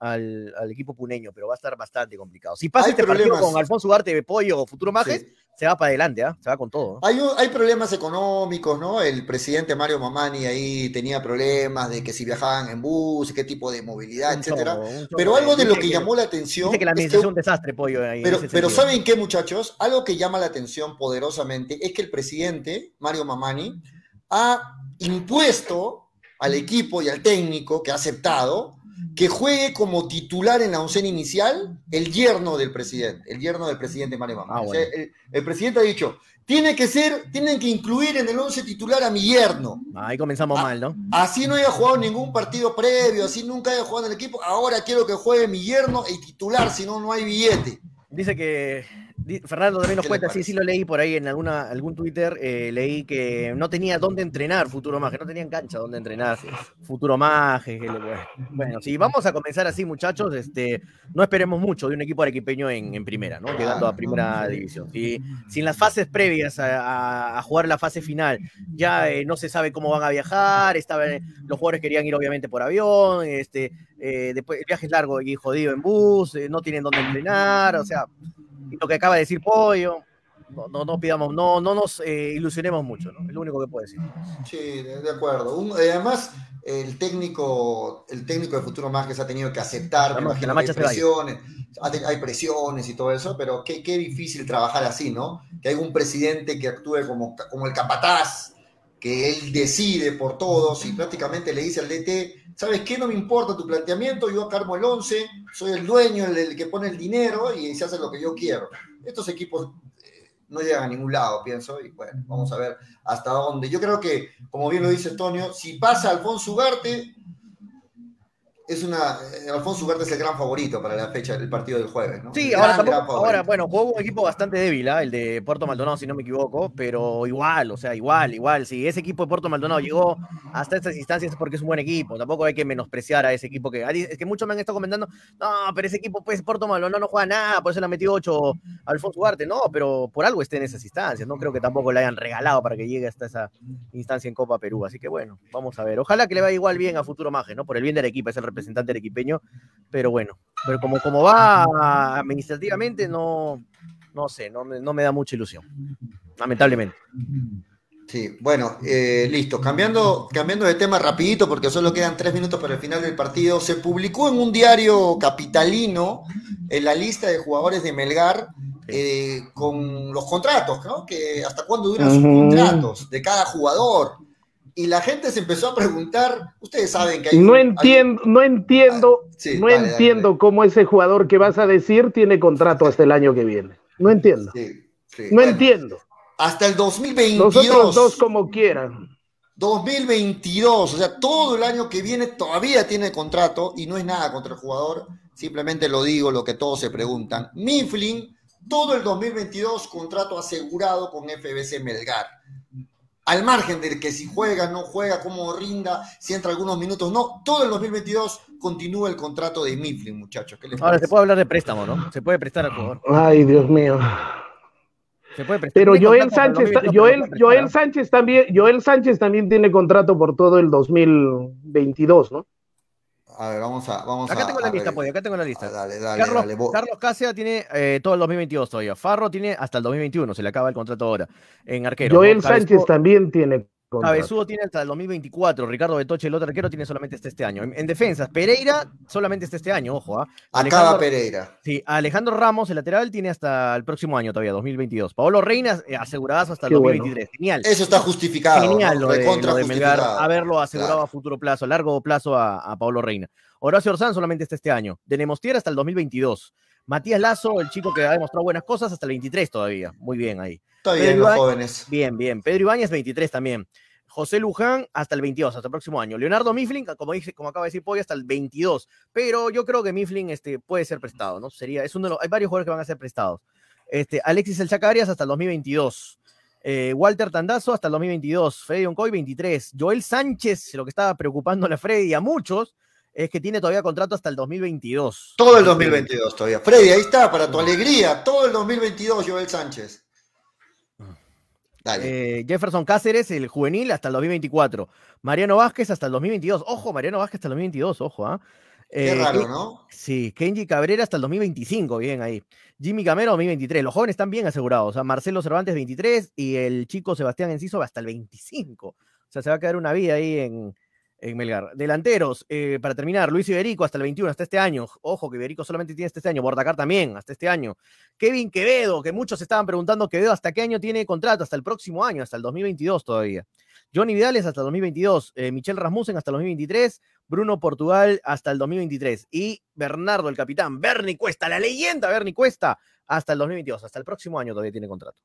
al, equipo puneño, pero va a estar bastante complicado. Si pasa este partido con Alfonso Ugarte de Pollo o Futuro Majes, se va para adelante, ¿ah? se va con todo. Hay, hay problemas económicos, ¿no? El presidente Mario Mamani ahí tenía problemas de que si viajaban en bus, qué tipo de movilidad, etcétera. pero algo de lo que, llamó la atención. Dice que la administración es un desastre, pollo. Ahí, pero, pero ¿saben qué, muchachos? Algo que llama la atención poderosamente es que el presidente Mario Mamani ha impuesto al equipo y al técnico que ha aceptado que juegue como titular en la oncena inicial el yerno del presidente, el yerno del presidente Mario ah, el, presidente ha dicho, tiene que ser, tienen que incluir en el once titular a mi yerno. Ahí comenzamos mal, ¿no? Así no haya jugado ningún partido previo, así nunca haya jugado en el equipo, ahora quiero que juegue mi yerno y titular, si no, no hay billete. Dice que Fernando también nos cuenta, sí, sí lo leí por ahí en alguna, algún Twitter, eh, leí que no tenía dónde entrenar Futuro Maje, no tenían cancha dónde entrenar Futuro Maje. bueno, si vamos a comenzar así, muchachos, este, no esperemos mucho de un equipo arequipeño en, en primera, ¿no? Llegando a primera división. Si, en las fases previas a, jugar la fase final ya eh, no se sabe cómo van a viajar, los jugadores querían ir obviamente por avión, este, eh, después el viaje es largo y jodido en bus, no tienen dónde entrenar, o sea, lo que acaba de decir Pollo, no, no, pidamos, no, no nos eh, ilusionemos mucho, ¿no? Es lo único que puedo decir. Sí, de acuerdo. además, el técnico, el técnico de Futuro Más que se ha tenido que aceptar, me imagino que hay presiones, hay presiones y todo eso, pero qué, qué difícil trabajar así, ¿no? Que hay un presidente que actúe como, como el capataz, que él decide por todos y prácticamente le dice al DT, ¿sabes qué? No me importa tu planteamiento, yo acarmo el 11, soy el dueño, el, que pone el dinero y se hace lo que yo quiero. Estos equipos eh, no llegan a ningún lado, pienso, y bueno, vamos a ver hasta dónde. Yo creo que, como bien lo dice Antonio, si pasa Alfonso Ugarte, es una. eh, Alfonso Ugarte es el gran favorito para la fecha del partido del jueves, ¿no? Sí, ahora, tampoco- ahora, bueno, jugó un equipo bastante débil, ¿ah? el de Puerto Maldonado, si no me equivoco, pero igual, o sea, igual, igual. Si ese equipo de Puerto Maldonado llegó hasta estas instancias es porque es un buen equipo. Tampoco hay que menospreciar a ese equipo que. Es que muchos me han estado comentando, no, pero ese equipo, pues, Puerto Maldonado no juega nada, por eso le ha metido 8 a Alfonso Ugarte. No, pero por algo esté en esas instancias. No creo que tampoco le hayan regalado para que llegue hasta esa instancia en Copa Perú. Así que bueno, vamos a ver. Ojalá que le vaya igual bien a Futuro Maje, ¿no? Por el bien del equipo, es el representante arequipeño, pero bueno, pero como, como va administrativamente, no, no sé, no me, no me da mucha ilusión, lamentablemente. Sí, bueno, eh, listo. Cambiando, cambiando de tema rapidito, porque solo quedan tres minutos para el final del partido. Se publicó en un diario capitalino en la lista de jugadores de Melgar eh, con los contratos, ¿no? Que hasta cuándo duran sus Ujú. contratos de cada jugador. Y la gente se empezó a preguntar, ustedes saben que hay... No un- entiendo, no entiendo, Ah, sí, no dale, entiendo cómo ese jugador que vas a decir tiene contrato hasta el año que viene. No entiendo, hay- sí, sí, no bueno, entiendo. Hasta el 2022. Los otros dos como quieran. 2022, o sea, todo el año que viene todavía tiene contrato y no es nada contra el jugador, simplemente lo digo, lo que todos se preguntan. Mifflin, todo el 2022 contrato asegurado con FBC Melgar. Al margen de que si juega, no juega, cómo rinda, si entra algunos minutos, no, todo el 2022 continúa el contrato de Mifflin, muchachos. ¿Qué les Ahora parece? se puede hablar de préstamo, ¿no? Se puede prestar al jugador. Ay, Dios mío. Se puede prestar. Pero Joel Sánchez, 2022, Joel, Joel Sánchez también, Joel Sánchez también tiene contrato por todo el 2022, ¿no? A ver, vamos a... Vamos ¿no? Acá a- tengo la a lista, pues, acá tengo la lista. Dale, dale, Carlos, dale. vos- Carlos Casia tiene eh, todo el 2022 todavía. Farro tiene hasta el 2021, se le acaba el contrato ahora. En arquero. Joel ¿no? Sánchez también tiene. Cabezudo tiene hasta el 2024. Ricardo Betoche, el otro arquero, tiene solamente este, este año. En, en defensas, Pereira solamente este, este año, ojo. ¿ah? Acaba Alejandro- Pereira. Sí, Alejandro Ramos, el lateral, tiene hasta el próximo año todavía, 2022. Paolo Reina, eh, aseguradas hasta el Qué bueno. 2023. Genial. Eso está justificado. Genial ¿no? lo de, lo de Melgar, haberlo asegurado Claro. a futuro plazo, a largo plazo a, a Paolo Reina. Horacio Orzán solamente está este año. De Nemostier hasta el 2022. Matías Lazo, el chico que ha demostrado buenas cosas, hasta el 23 todavía. Muy bien ahí. Bien, los jóvenes. Bien, bien. Pedro Ibáñez, 23 también. José Luján hasta el 22, hasta el próximo año. Leonardo Mifflin, como, dice, como acaba de decir Pollo, hasta el 22. Pero yo creo que Mifflin este, puede ser prestado, ¿no? Sería, es uno de los, hay varios jugadores que van a ser prestados. Este, Alexis El Chacarias hasta el 2022. Eh, Walter Tandazo hasta el 2022. Freddy Oncoy, 23. Joel Sánchez, lo que estaba preocupando a Freddy y a muchos, es que tiene todavía contrato hasta el 2022. Todo el 2022 todavía. Freddy, ahí está, para tu alegría. Todo el 2022, Joel Sánchez. Eh, Jefferson Cáceres, el juvenil, hasta el 2024. Mariano Vázquez hasta el 2022. Ojo, Mariano Vázquez hasta el 2022, ojo, ¿ah? Qué Eh, raro, ¿no? Sí, Kenji Cabrera hasta el 2025, bien ahí. Jimmy Camero 2023. Los jóvenes están bien asegurados. O sea, Marcelo Cervantes 23 y el chico Sebastián Enciso hasta el 25. O sea, se va a quedar una vida ahí en, en Melgar. Delanteros, eh, para terminar, Luis Iberico hasta el 21, hasta este año. Ojo, que Iberico solamente tiene hasta este año. Bordacar también, hasta este año. Kevin Quevedo, que muchos estaban preguntando, Quevedo, ¿hasta qué año tiene contrato? Hasta el próximo año, hasta el 2022 todavía. Johnny Vidales hasta el 2022, eh, Michel Rasmussen hasta el 2023, Bruno Portugal hasta el 2023 y Bernardo, el capitán, Bernie Cuesta, la leyenda Bernie Cuesta, hasta el 2022, hasta el próximo año todavía tiene contrato.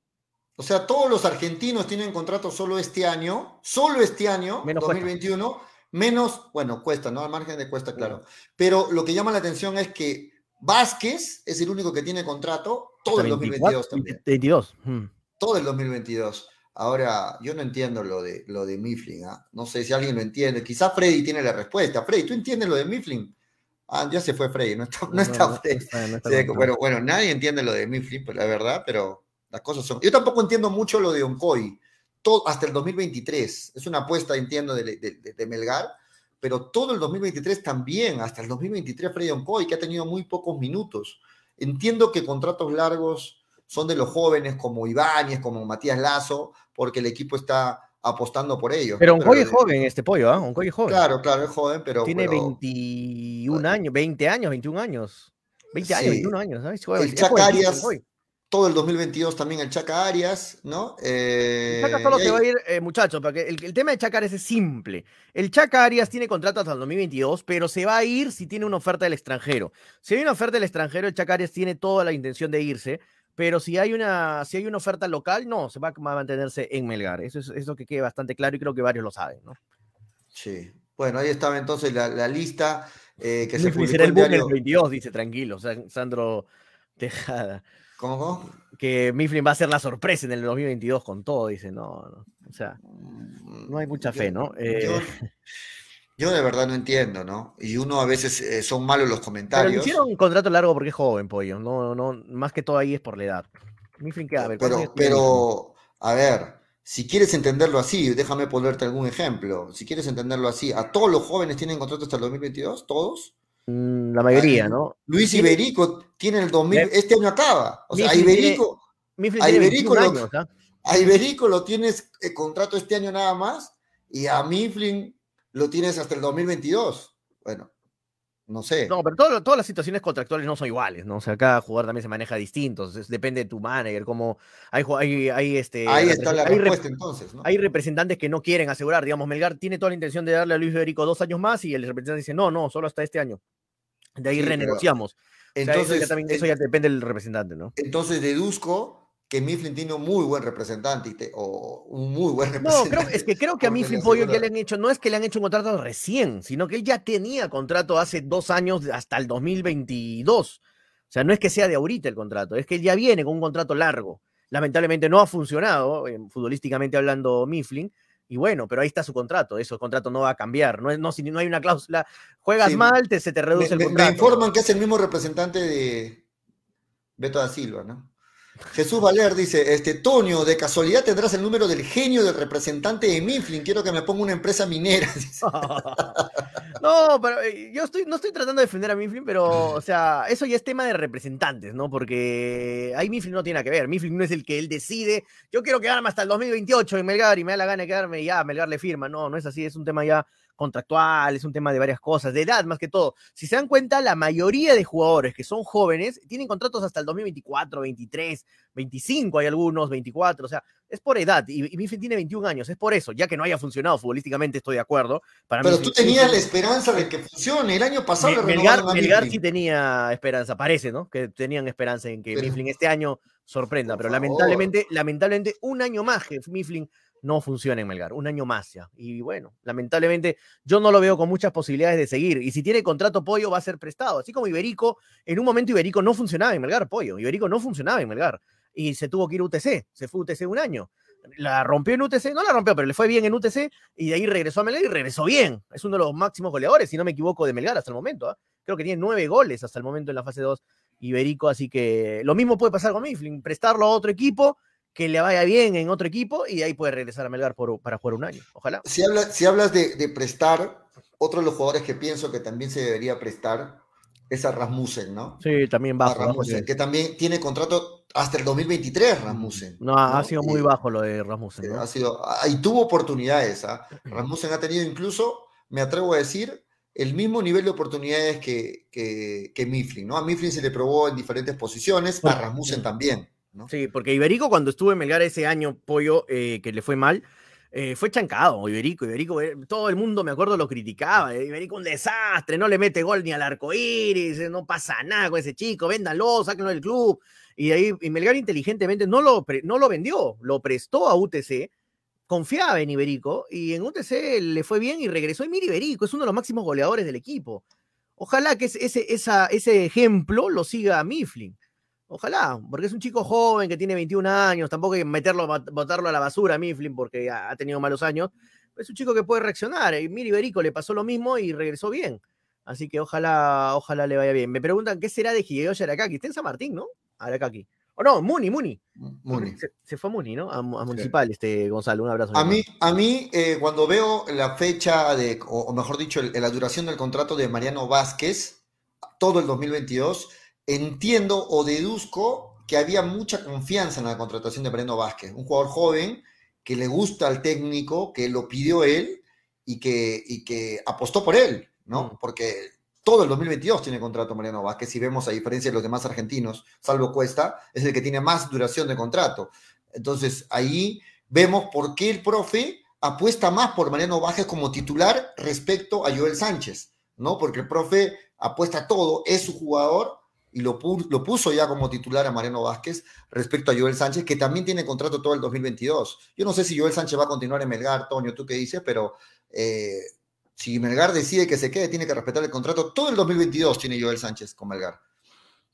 O sea, todos los argentinos tienen contrato solo este año, solo este año, Menos 2021, menos, bueno, cuesta, ¿no? Al margen de cuesta, claro. Pero lo que llama la atención es que Vázquez es el único que tiene contrato todo Hasta el 2022 también. 22. mm. Todo el 2022. Ahora, yo no entiendo lo de, lo de Mifflin, ¿ah? No sé si alguien lo entiende. Quizá Freddy tiene la respuesta. Freddy, ¿tú entiendes lo de Mifflin? Ah, ya se fue Freddy, no está, no está Freddy. está- no está Sí, conectado. bueno, bueno, nadie entiende lo de Mifflin, pero la verdad, pero las cosas son. Yo tampoco entiendo mucho lo de Oncoy, todo, hasta el 2023. Es una apuesta, entiendo, de, de- de- de Melgar, pero todo el 2023 también, hasta el 2023 Freddy Oncoy, que ha tenido muy pocos minutos. Entiendo que contratos largos son de los jóvenes como Ibáñez, como Matías Lazo, porque el equipo está apostando por ellos. Pero. Oncoy es joven, este pollo, ¿ah? Oncoy es joven. Claro, claro, es joven, pero. Tiene pero 21 años, 20 años, 21 años. 20 años, Sí. 21 años, ¿sabes? El es Todo el 2022 también el Chaca Arias, ¿no? Eh, El Chaca solo y se va a ir, eh, muchachos, porque el, el tema de Chaca Arias es simple. El Chaca Arias tiene contrato hasta el 2022, pero se va a ir si tiene una oferta del extranjero. Si hay una oferta del extranjero, el Chaca Arias tiene toda la intención de irse, pero si hay una, si hay una oferta local, no, se va a mantenerse en Melgar. Eso es eso que quede bastante claro y creo que varios lo saben, ¿no? Sí. Bueno, ahí estaba entonces la, la lista eh, que se publicó el diario. 22, dice tranquilo, San- Sandro Tejada. ¿Cómo, cómo? Que Mifflin va a ser la sorpresa en el 2022 con todo, dice, no, no. O sea, no hay mucha Yo- fe, ¿no? Eh, Yo, yo de verdad no entiendo, ¿no? Y uno a veces eh, son malos los pero comentarios. hicieron un contrato largo porque es joven, pollo. No, no, más que todo ahí es por la edad. Mifflin queda, a ver, ¿cuántos Pero, pero, a ver, si quieres entenderlo así, déjame ponerte algún ejemplo. Si quieres entenderlo así, ¿a todos los jóvenes tienen contrato hasta el 2022? ¿Todos? Mm, La mayoría, Ay, ¿no? Luis Tiene- Iberico tiene el 2000, Ve- este año acaba. O sea, tiene- Iberico, Mifflin a tiene Iberico 21 lo- años, ¿ah? a Iberico lo tienes eh, contrato este año nada más y a Mifflin lo tienes hasta el 2022. Bueno, no sé. No, pero todo- todas las situaciones contractuales no son iguales, ¿no? O sea, cada jugador también se maneja distinto, depende de tu manager, cómo hay, hay, hay, este, Ahí está la hay respuesta entonces, ¿no? hay representantes que no quieren asegurar, digamos, Melgar tiene toda la intención de darle a Luis Federico dos años más y el representante dice, no, no, solo hasta este año. De ahí Sí, pero renegociamos. O sea, eso, Entonces, ya también, eso ya depende del representante, ¿no? entonces deduzco que Mifflin tiene un muy buen representante te- o un muy buen No, representante. creo, es que creo que a Mifflin Pollo ya le han hecho, no es que le han hecho un contrato recién, sino que él ya tenía contrato hace dos años hasta el 2022. O sea, no es que sea de ahorita el contrato, es que él ya viene con un contrato largo. Lamentablemente no ha funcionado, eh, futbolísticamente hablando, Mifflin. Y bueno, pero ahí está su contrato, eso, el contrato no va a cambiar, no, no, si no hay una cláusula, juegas Sí, mal, te, se te Me, reduce el me- me contrato. informan que es el mismo representante de Beto da Silva, ¿no? Jesús Valer dice, este, Tonio, de casualidad tendrás el número del genio del representante de Mifflin, quiero que me ponga una empresa minera. No, pero eh, yo estoy, no estoy tratando de defender a Mifflin, pero, o sea, eso ya es tema de representantes, ¿no? Porque ahí Mifflin no tiene nada que ver. Mifflin no es el que él decide, yo quiero quedarme hasta el 2028 en Melgar y me da la gana de quedarme y ya, Melgar le firma. No, no es así, es un tema ya contractual, es un tema de varias cosas, de edad más que todo. Si se dan cuenta, la mayoría de jugadores que son jóvenes tienen contratos hasta el 2024, 23, 25, hay algunos, 24, o sea, es por edad. Y, y Mifflin tiene 21 años, es por eso, ya que no haya funcionado futbolísticamente, estoy de acuerdo. Para Pero Mifflin- tú tenías la esperanza de que funcione. El año pasado Mel- Melgar, Melgar sí tenía esperanza, parece, ¿no? Que tenían esperanza en que Pero- Mifflin este año sorprenda, Por pero favor. lamentablemente, lamentablemente, un año más que Mifflin no funciona en Melgar, un año más ya. Y bueno, lamentablemente yo no lo veo con muchas posibilidades de seguir. Y si tiene contrato Pollo va a ser prestado, así como Iberico, en un momento Iberico no funcionaba en Melgar, Pollo, Iberico no funcionaba en Melgar. Y se tuvo que ir a UTC, se fue a UTC un año. La rompió en UTC, no la rompió, pero le fue bien en UTC y de ahí regresó a Melgar y regresó bien. Es uno de los máximos goleadores, si no me equivoco, de Melgar hasta el momento. ¿ah? Creo que tiene nueve goles hasta el momento en la fase 2 Iberico, así que lo mismo puede pasar con Mifflin, prestarlo a otro equipo, que le vaya bien en otro equipo y de ahí puede regresar a Melgar por- para jugar un año. Ojalá. Si, habla- si hablas de, de prestar, otro de los jugadores que pienso que también se debería prestar es a Rasmussen, ¿no? Sí, también A bajo. bajo Rasmussen, que también tiene contrato hasta el 2023, Rasmussen. No, ha sido muy bajo lo de Rasmussen. Eh, ¿no? Ha sido, ah, y tuvo oportunidades. ¿ah? Rasmussen ha tenido incluso, me atrevo a decir, el mismo nivel de oportunidades que, que, que Mifflin. ¿no? A Mifflin se le probó en diferentes posiciones, a Bueno, Rasmussen también. ¿No? Sí, porque Iberico cuando estuvo en Melgar ese año, Pollo, eh, que le fue mal, eh, fue chancado, Iberico, Iberico, eh, todo el mundo, me acuerdo, lo criticaba, Iberico un desastre, no le mete gol ni al arco iris, no pasa nada con ese chico, véndalo, sáquenlo del club, y ahí y Melgar inteligentemente no lo, no lo vendió, lo prestó a UTC, confiaba en Iberico, y en UTC le fue bien y regresó, y mira Iberico, es uno de los máximos goleadores del equipo. Ojalá que ese, ese ejemplo lo siga Mifflin. Ojalá, porque es un chico joven que tiene 21 años, tampoco hay que meterlo, bot- botarlo a la basura a Mifflin porque ha tenido malos años. Es un chico que puede reaccionar. Y Miri Iberico le pasó lo mismo y regresó bien. Así que ojalá, ojalá le vaya bien. Me preguntan qué será de Hideyoshi Arakaki. Está en San Martín, ¿no? Arakaki. O no, Muni, Muni. Muni. Se, se fue a Muni, ¿no? A, a Municipal, este Gonzalo. Un abrazo. A mí, a mí eh, cuando veo la fecha de, o, o mejor dicho, el- la duración del contrato de Mariano Vázquez, todo el 2022, entiendo o deduzco que había mucha confianza en la contratación de Mariano Vázquez, un jugador joven que le gusta al técnico, que lo pidió él y que, y que apostó por él, ¿no? Mm. Porque todo el 2022 tiene contrato Mariano Vázquez, si vemos a diferencia de los demás argentinos, salvo Cuesta, es el que tiene más duración de contrato. Entonces ahí vemos por qué el profe apuesta más por Mariano Vázquez como titular respecto a Joel Sánchez, ¿no? Porque el profe apuesta todo, es su jugador y lo, pu- lo puso ya como titular a Mariano Vázquez respecto a Joel Sánchez, que también tiene contrato todo el 2022. Yo no sé si Joel Sánchez va a continuar en Melgar, Toño, tú qué dices, pero eh, Si Melgar decide que se quede, tiene que respetar el contrato. Todo el 2022 tiene Joel Sánchez con Melgar.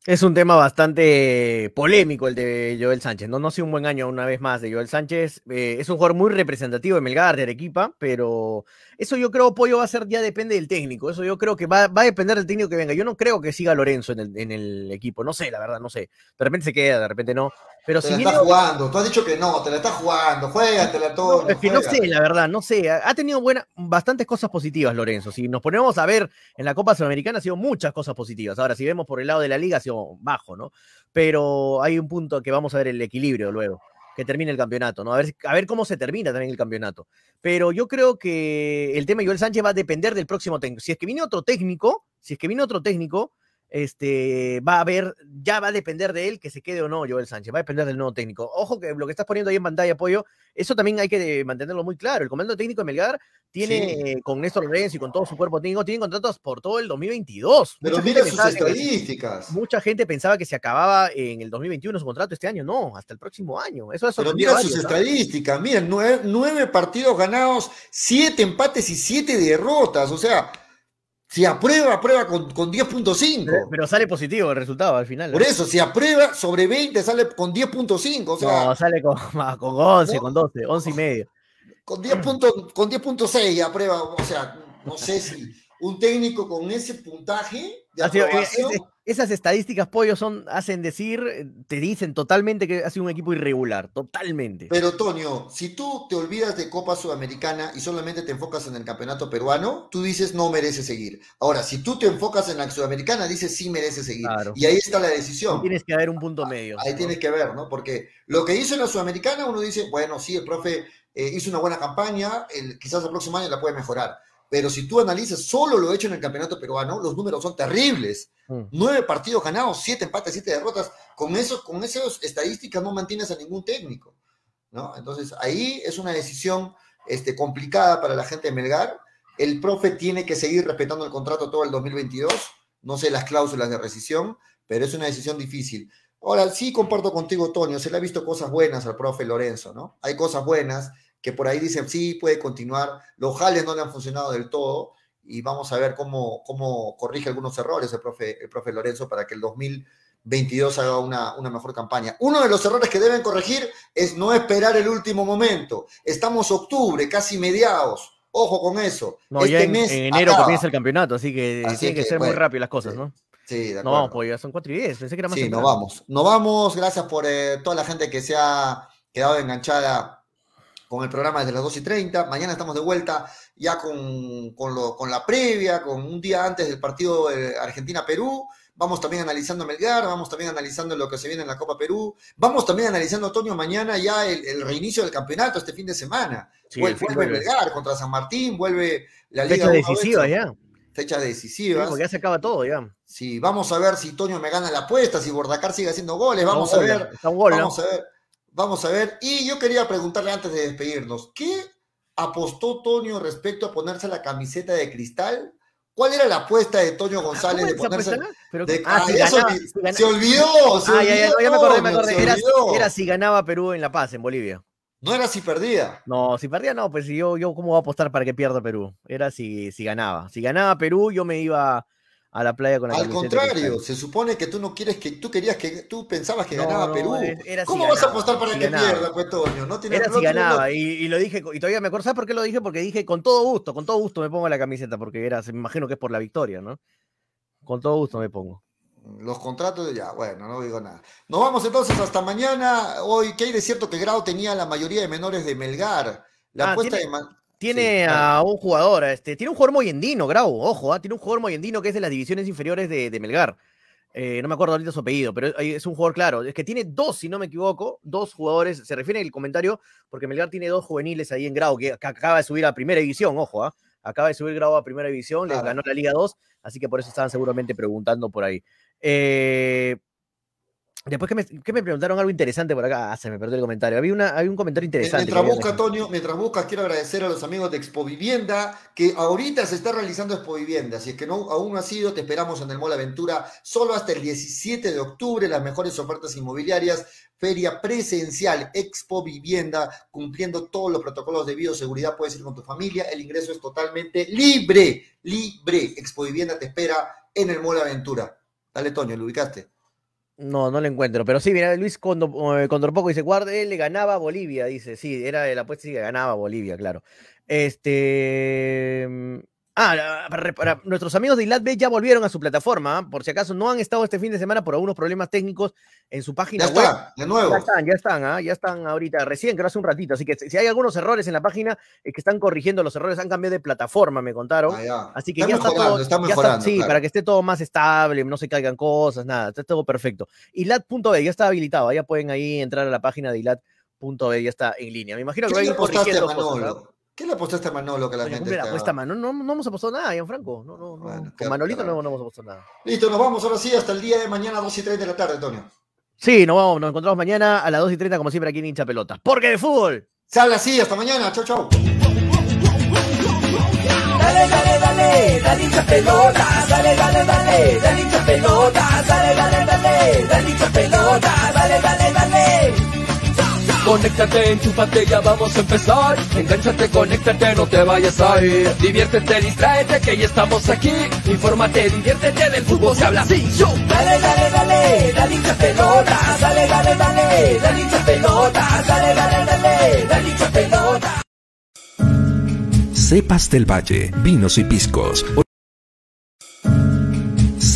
Es un tema bastante polémico el de Joel Sánchez. No, no ha sido un buen año una vez más de Joel Sánchez. Eh, es un jugador muy representativo de Melgar, de Arequipa, pero eso yo creo, Pollo, va a ser, ya depende del técnico. Eso yo creo que va, va a depender del técnico que venga. Yo no creo que siga Lorenzo en el, en el equipo. No sé, la verdad, no sé. De repente se queda, de repente no. Pero te si la viene jugando. Tú has dicho que no, te la está jugando. Juégatela todo. No, es que no sé, la verdad, no sé. Ha ha tenido buena, bastantes cosas positivas, Lorenzo. Si nos ponemos a ver en la Copa Sudamericana, ha sido muchas cosas positivas. Ahora, si vemos por el lado de la liga, ha sido bajo, ¿no? Pero hay un punto que vamos a ver el equilibrio luego, que termine el campeonato, ¿no? A ver, a ver cómo se termina también el campeonato. Pero yo creo que el tema Joel Sánchez va a depender del próximo técnico. Si es que viene otro técnico, si es que viene otro técnico, este, va a haber, ya va a depender de él que se quede o no Joel Sánchez, va a depender del nuevo técnico. Ojo que lo que estás poniendo ahí en pantalla, apoyo, eso también hay que mantenerlo muy claro. El comando técnico de Melgar tiene, Sí. eh, con Néstor Lorenzo y con todo su cuerpo técnico, tienen contratos por todo el 2022. Pero Mucha mira sus que- estadísticas. Mucha gente pensaba que se acababa en el 2021 su contrato este año, no, hasta el próximo año. Eso ha Pero mira sus estadísticas. Miren, nueve, nueve partidos ganados, siete empates y siete derrotas. O sea, si aprueba, aprueba con, con 10.5. Pero, pero sale positivo el resultado al final. Por ¿no? eso, si aprueba sobre 20, sale con 10.5. O sea, no, sale con, con 11, No. con 12, 11 y medio. con 10 puntos- con 10.6 aprueba. O sea, no sé si un técnico con ese puntaje de eh, aprobación. es- esas estadísticas, pollo, son, hacen decir, eh, te dicen totalmente que ha sido un equipo irregular, totalmente. Pero, Toño, si tú te olvidas de Copa Sudamericana y solamente te enfocas en el campeonato peruano, tú dices no merece seguir. Ahora, si tú te enfocas en la Sudamericana, dices sí merece seguir. Claro. Y ahí está la decisión. Tienes que haber un punto medio. Ahí ¿no? tienes que ver, ¿no? Porque lo que hizo en la Sudamericana, uno dice, bueno, sí, el profe eh, hizo una buena campaña, el- quizás el próximo año la puede mejorar. Pero si tú analizas solo lo hecho en el campeonato peruano, los números son terribles. Mm. Nueve partidos ganados, siete empates, siete derrotas. Con eso, con esas estadísticas no mantienes a ningún técnico, ¿no? Entonces ahí es una decisión este, complicada para la gente de Melgar. El profe tiene que seguir respetando el contrato todo el 2022. No sé las cláusulas de rescisión, pero es una decisión difícil. Ahora, sí comparto contigo, Tonio, se le ha visto cosas buenas al profe Lorenzo, ¿no? Hay cosas buenas que por ahí dicen, sí, puede continuar. Los jales no le han funcionado del todo y vamos a ver cómo, cómo corrige algunos errores el profe, el profe Lorenzo para que el 2022 haga una, una mejor campaña. Uno de los errores que deben corregir es no esperar el último momento. Estamos octubre, casi mediados. Ojo con eso. No, ya Este en, mes en enero acaba. comienza el campeonato, así que Así tienen que, que, ser muy rápido las cosas, sí. ¿no? Sí, de No vamos, acuerdo. pues ya son 4 y 10, pensé que era más Sí, nos vamos. Nos vamos. Gracias por eh, toda la gente que se ha quedado enganchada con el programa desde las 2 y 30. Mañana estamos de vuelta ya con, con, lo- con la previa, con un día antes del partido Argentina-Perú. Vamos también analizando Melgar, vamos también analizando lo que se viene en la Copa Perú. Vamos también analizando, Antonio, mañana ya el, el reinicio del campeonato este fin de semana. Sí, vuelve vuelve. Melgar contra San Martín, vuelve la Liga Fecha 1 decisiva ya. Fechas Sí, decisivas. porque ya se acaba todo ya. Sí, vamos a ver si Toño me gana la apuesta, si Bordacar sigue haciendo goles, vamos a ver. Está un gol, ¿no? Vamos a ver, vamos a ver. Y yo quería preguntarle antes de despedirnos, ¿qué apostó Toño respecto a ponerse la camiseta de cristal? ¿Cuál era la apuesta de Toño González de ¿Cómo es esa ponerse? Pero- de- ah, ah, si se, ganaba- olvi- si gana- se olvidó, se Ah, ya, ya, olvidó, ya me acordé, me acordé. Era, si ganaba Perú en La Paz, en Bolivia. No era si perdía. No, si perdía, no, pues yo, yo cómo voy a apostar para que pierda Perú. Era si, si ganaba. Si ganaba Perú, yo me iba a la playa con la Al contrario, se supone que tú no quieres que tú querías que tú pensabas que No, ganaba no, Perú. era- era si ¿Cómo vas a apostar para si que ganaba. pierda, pues Toño? No tiene- Era si ganaba, y, y lo dije, y todavía me acuerdo, ¿sabes por qué lo dije? Porque dije con todo gusto, con todo gusto me pongo la camiseta, porque era, me imagino que es por la victoria, ¿no? Con todo gusto me pongo. Los contratos, ya, bueno, no digo nada. Nos vamos entonces hasta mañana. Hoy, ¿qué hay de cierto que Grau tenía la mayoría de menores de Melgar? La Ah, apuesta tiene- de. Tiene Sí, a un jugador, este, tiene un jugador moyendino, Grau, ojo, ah, tiene un jugador moyendino que es de las divisiones inferiores de, de Melgar. Eh, no me acuerdo ahorita su apellido, pero es- un jugador claro. Es que tiene dos, si no me equivoco, dos jugadores. Se refiere el comentario porque Melgar tiene dos juveniles ahí en Grau que, que acaba de subir a primera división, ojo, ah, acaba de subir Grau a primera división, les ganó la Liga 2, así que por eso estaban seguramente preguntando por ahí. Eh, Después que me, que me preguntaron algo interesante por acá, ah, se me perdió el comentario. Había, una, había un comentario interesante. Mientras busca. Antonio, mientras buscas, quiero agradecer a los amigos de Expo Vivienda, que ahorita se está realizando Expo Vivienda. Si es que no, aún no ha sido, te esperamos en el Mall Aventura, solo hasta el 17 de octubre, las mejores ofertas inmobiliarias, feria presencial, Expo Vivienda, cumpliendo todos los protocolos de bioseguridad, puedes ir con tu familia, el ingreso es totalmente libre, libre. Expo Vivienda te espera en el Mall Aventura. Dale, Toño, ¿lo ubicaste? No, no lo encuentro. Pero sí, mira, Luis Condo- eh, Condorpoco dice, guarde, le ganaba a Bolivia, dice. Sí, era la apuesta que ganaba a Bolivia, claro. Este... Ah, para, para- nuestros amigos de Ilat B ya volvieron a su plataforma, ¿ah? por si acaso no han estado este fin de semana por algunos problemas técnicos en su página Ya web. está, de nuevo. Ya están, ya están, ¿ah? ya están ahorita, recién, que no hace un ratito. Así que si hay algunos errores en la página, es que están corrigiendo los errores, han cambiado de plataforma, me contaron. Ah, ya. Así que Está ya está todo. está mejorando, sí, claro. para que esté todo más estable, no se caigan cosas, nada, está todo perfecto. Y lat.b ya está habilitado, ya pueden ahí entrar a la página de ilat.b, ya está en línea. Me imagino que ¿Qué van a ir corrigiendo cosas. Manolo? ¿no? ¿Qué le apostaste a Manolo que la Doña gente Cumbre, la está- apuesta, mano. No, no hemos apostado nada, Gianfranco. No, no, no. Bueno, Con Manolito no, no hemos apostado nada. Listo, nos vamos ahora sí hasta el día de mañana, 2 y 3 de la tarde, Antonio. Sí, nos vamos, nos encontramos mañana a las 2 y 30, como siempre, aquí en Hincha Pelota. Porque de fútbol. Sale así, hasta mañana. Chau, chau. Dale, dale, dale, dale hincha pelota, dale, dale, dale, dale hincha pelota, dale, dale, dale, dale hincha pelota, dale, dale, dale. Conéctate, enchúfate, ya vamos a empezar. Engánchate, conéctate, no te vayas a ir. Diviértete, distráete, que ya estamos aquí. Infórmate, diviértete, del fútbol se habla así. Yo. Dale, dale, dale, dale hincha pelota, dale, dale, dale, dale hincha pelota, dale, dale, dale, dale hincha pelota. Cepas del Valle, vinos y piscos.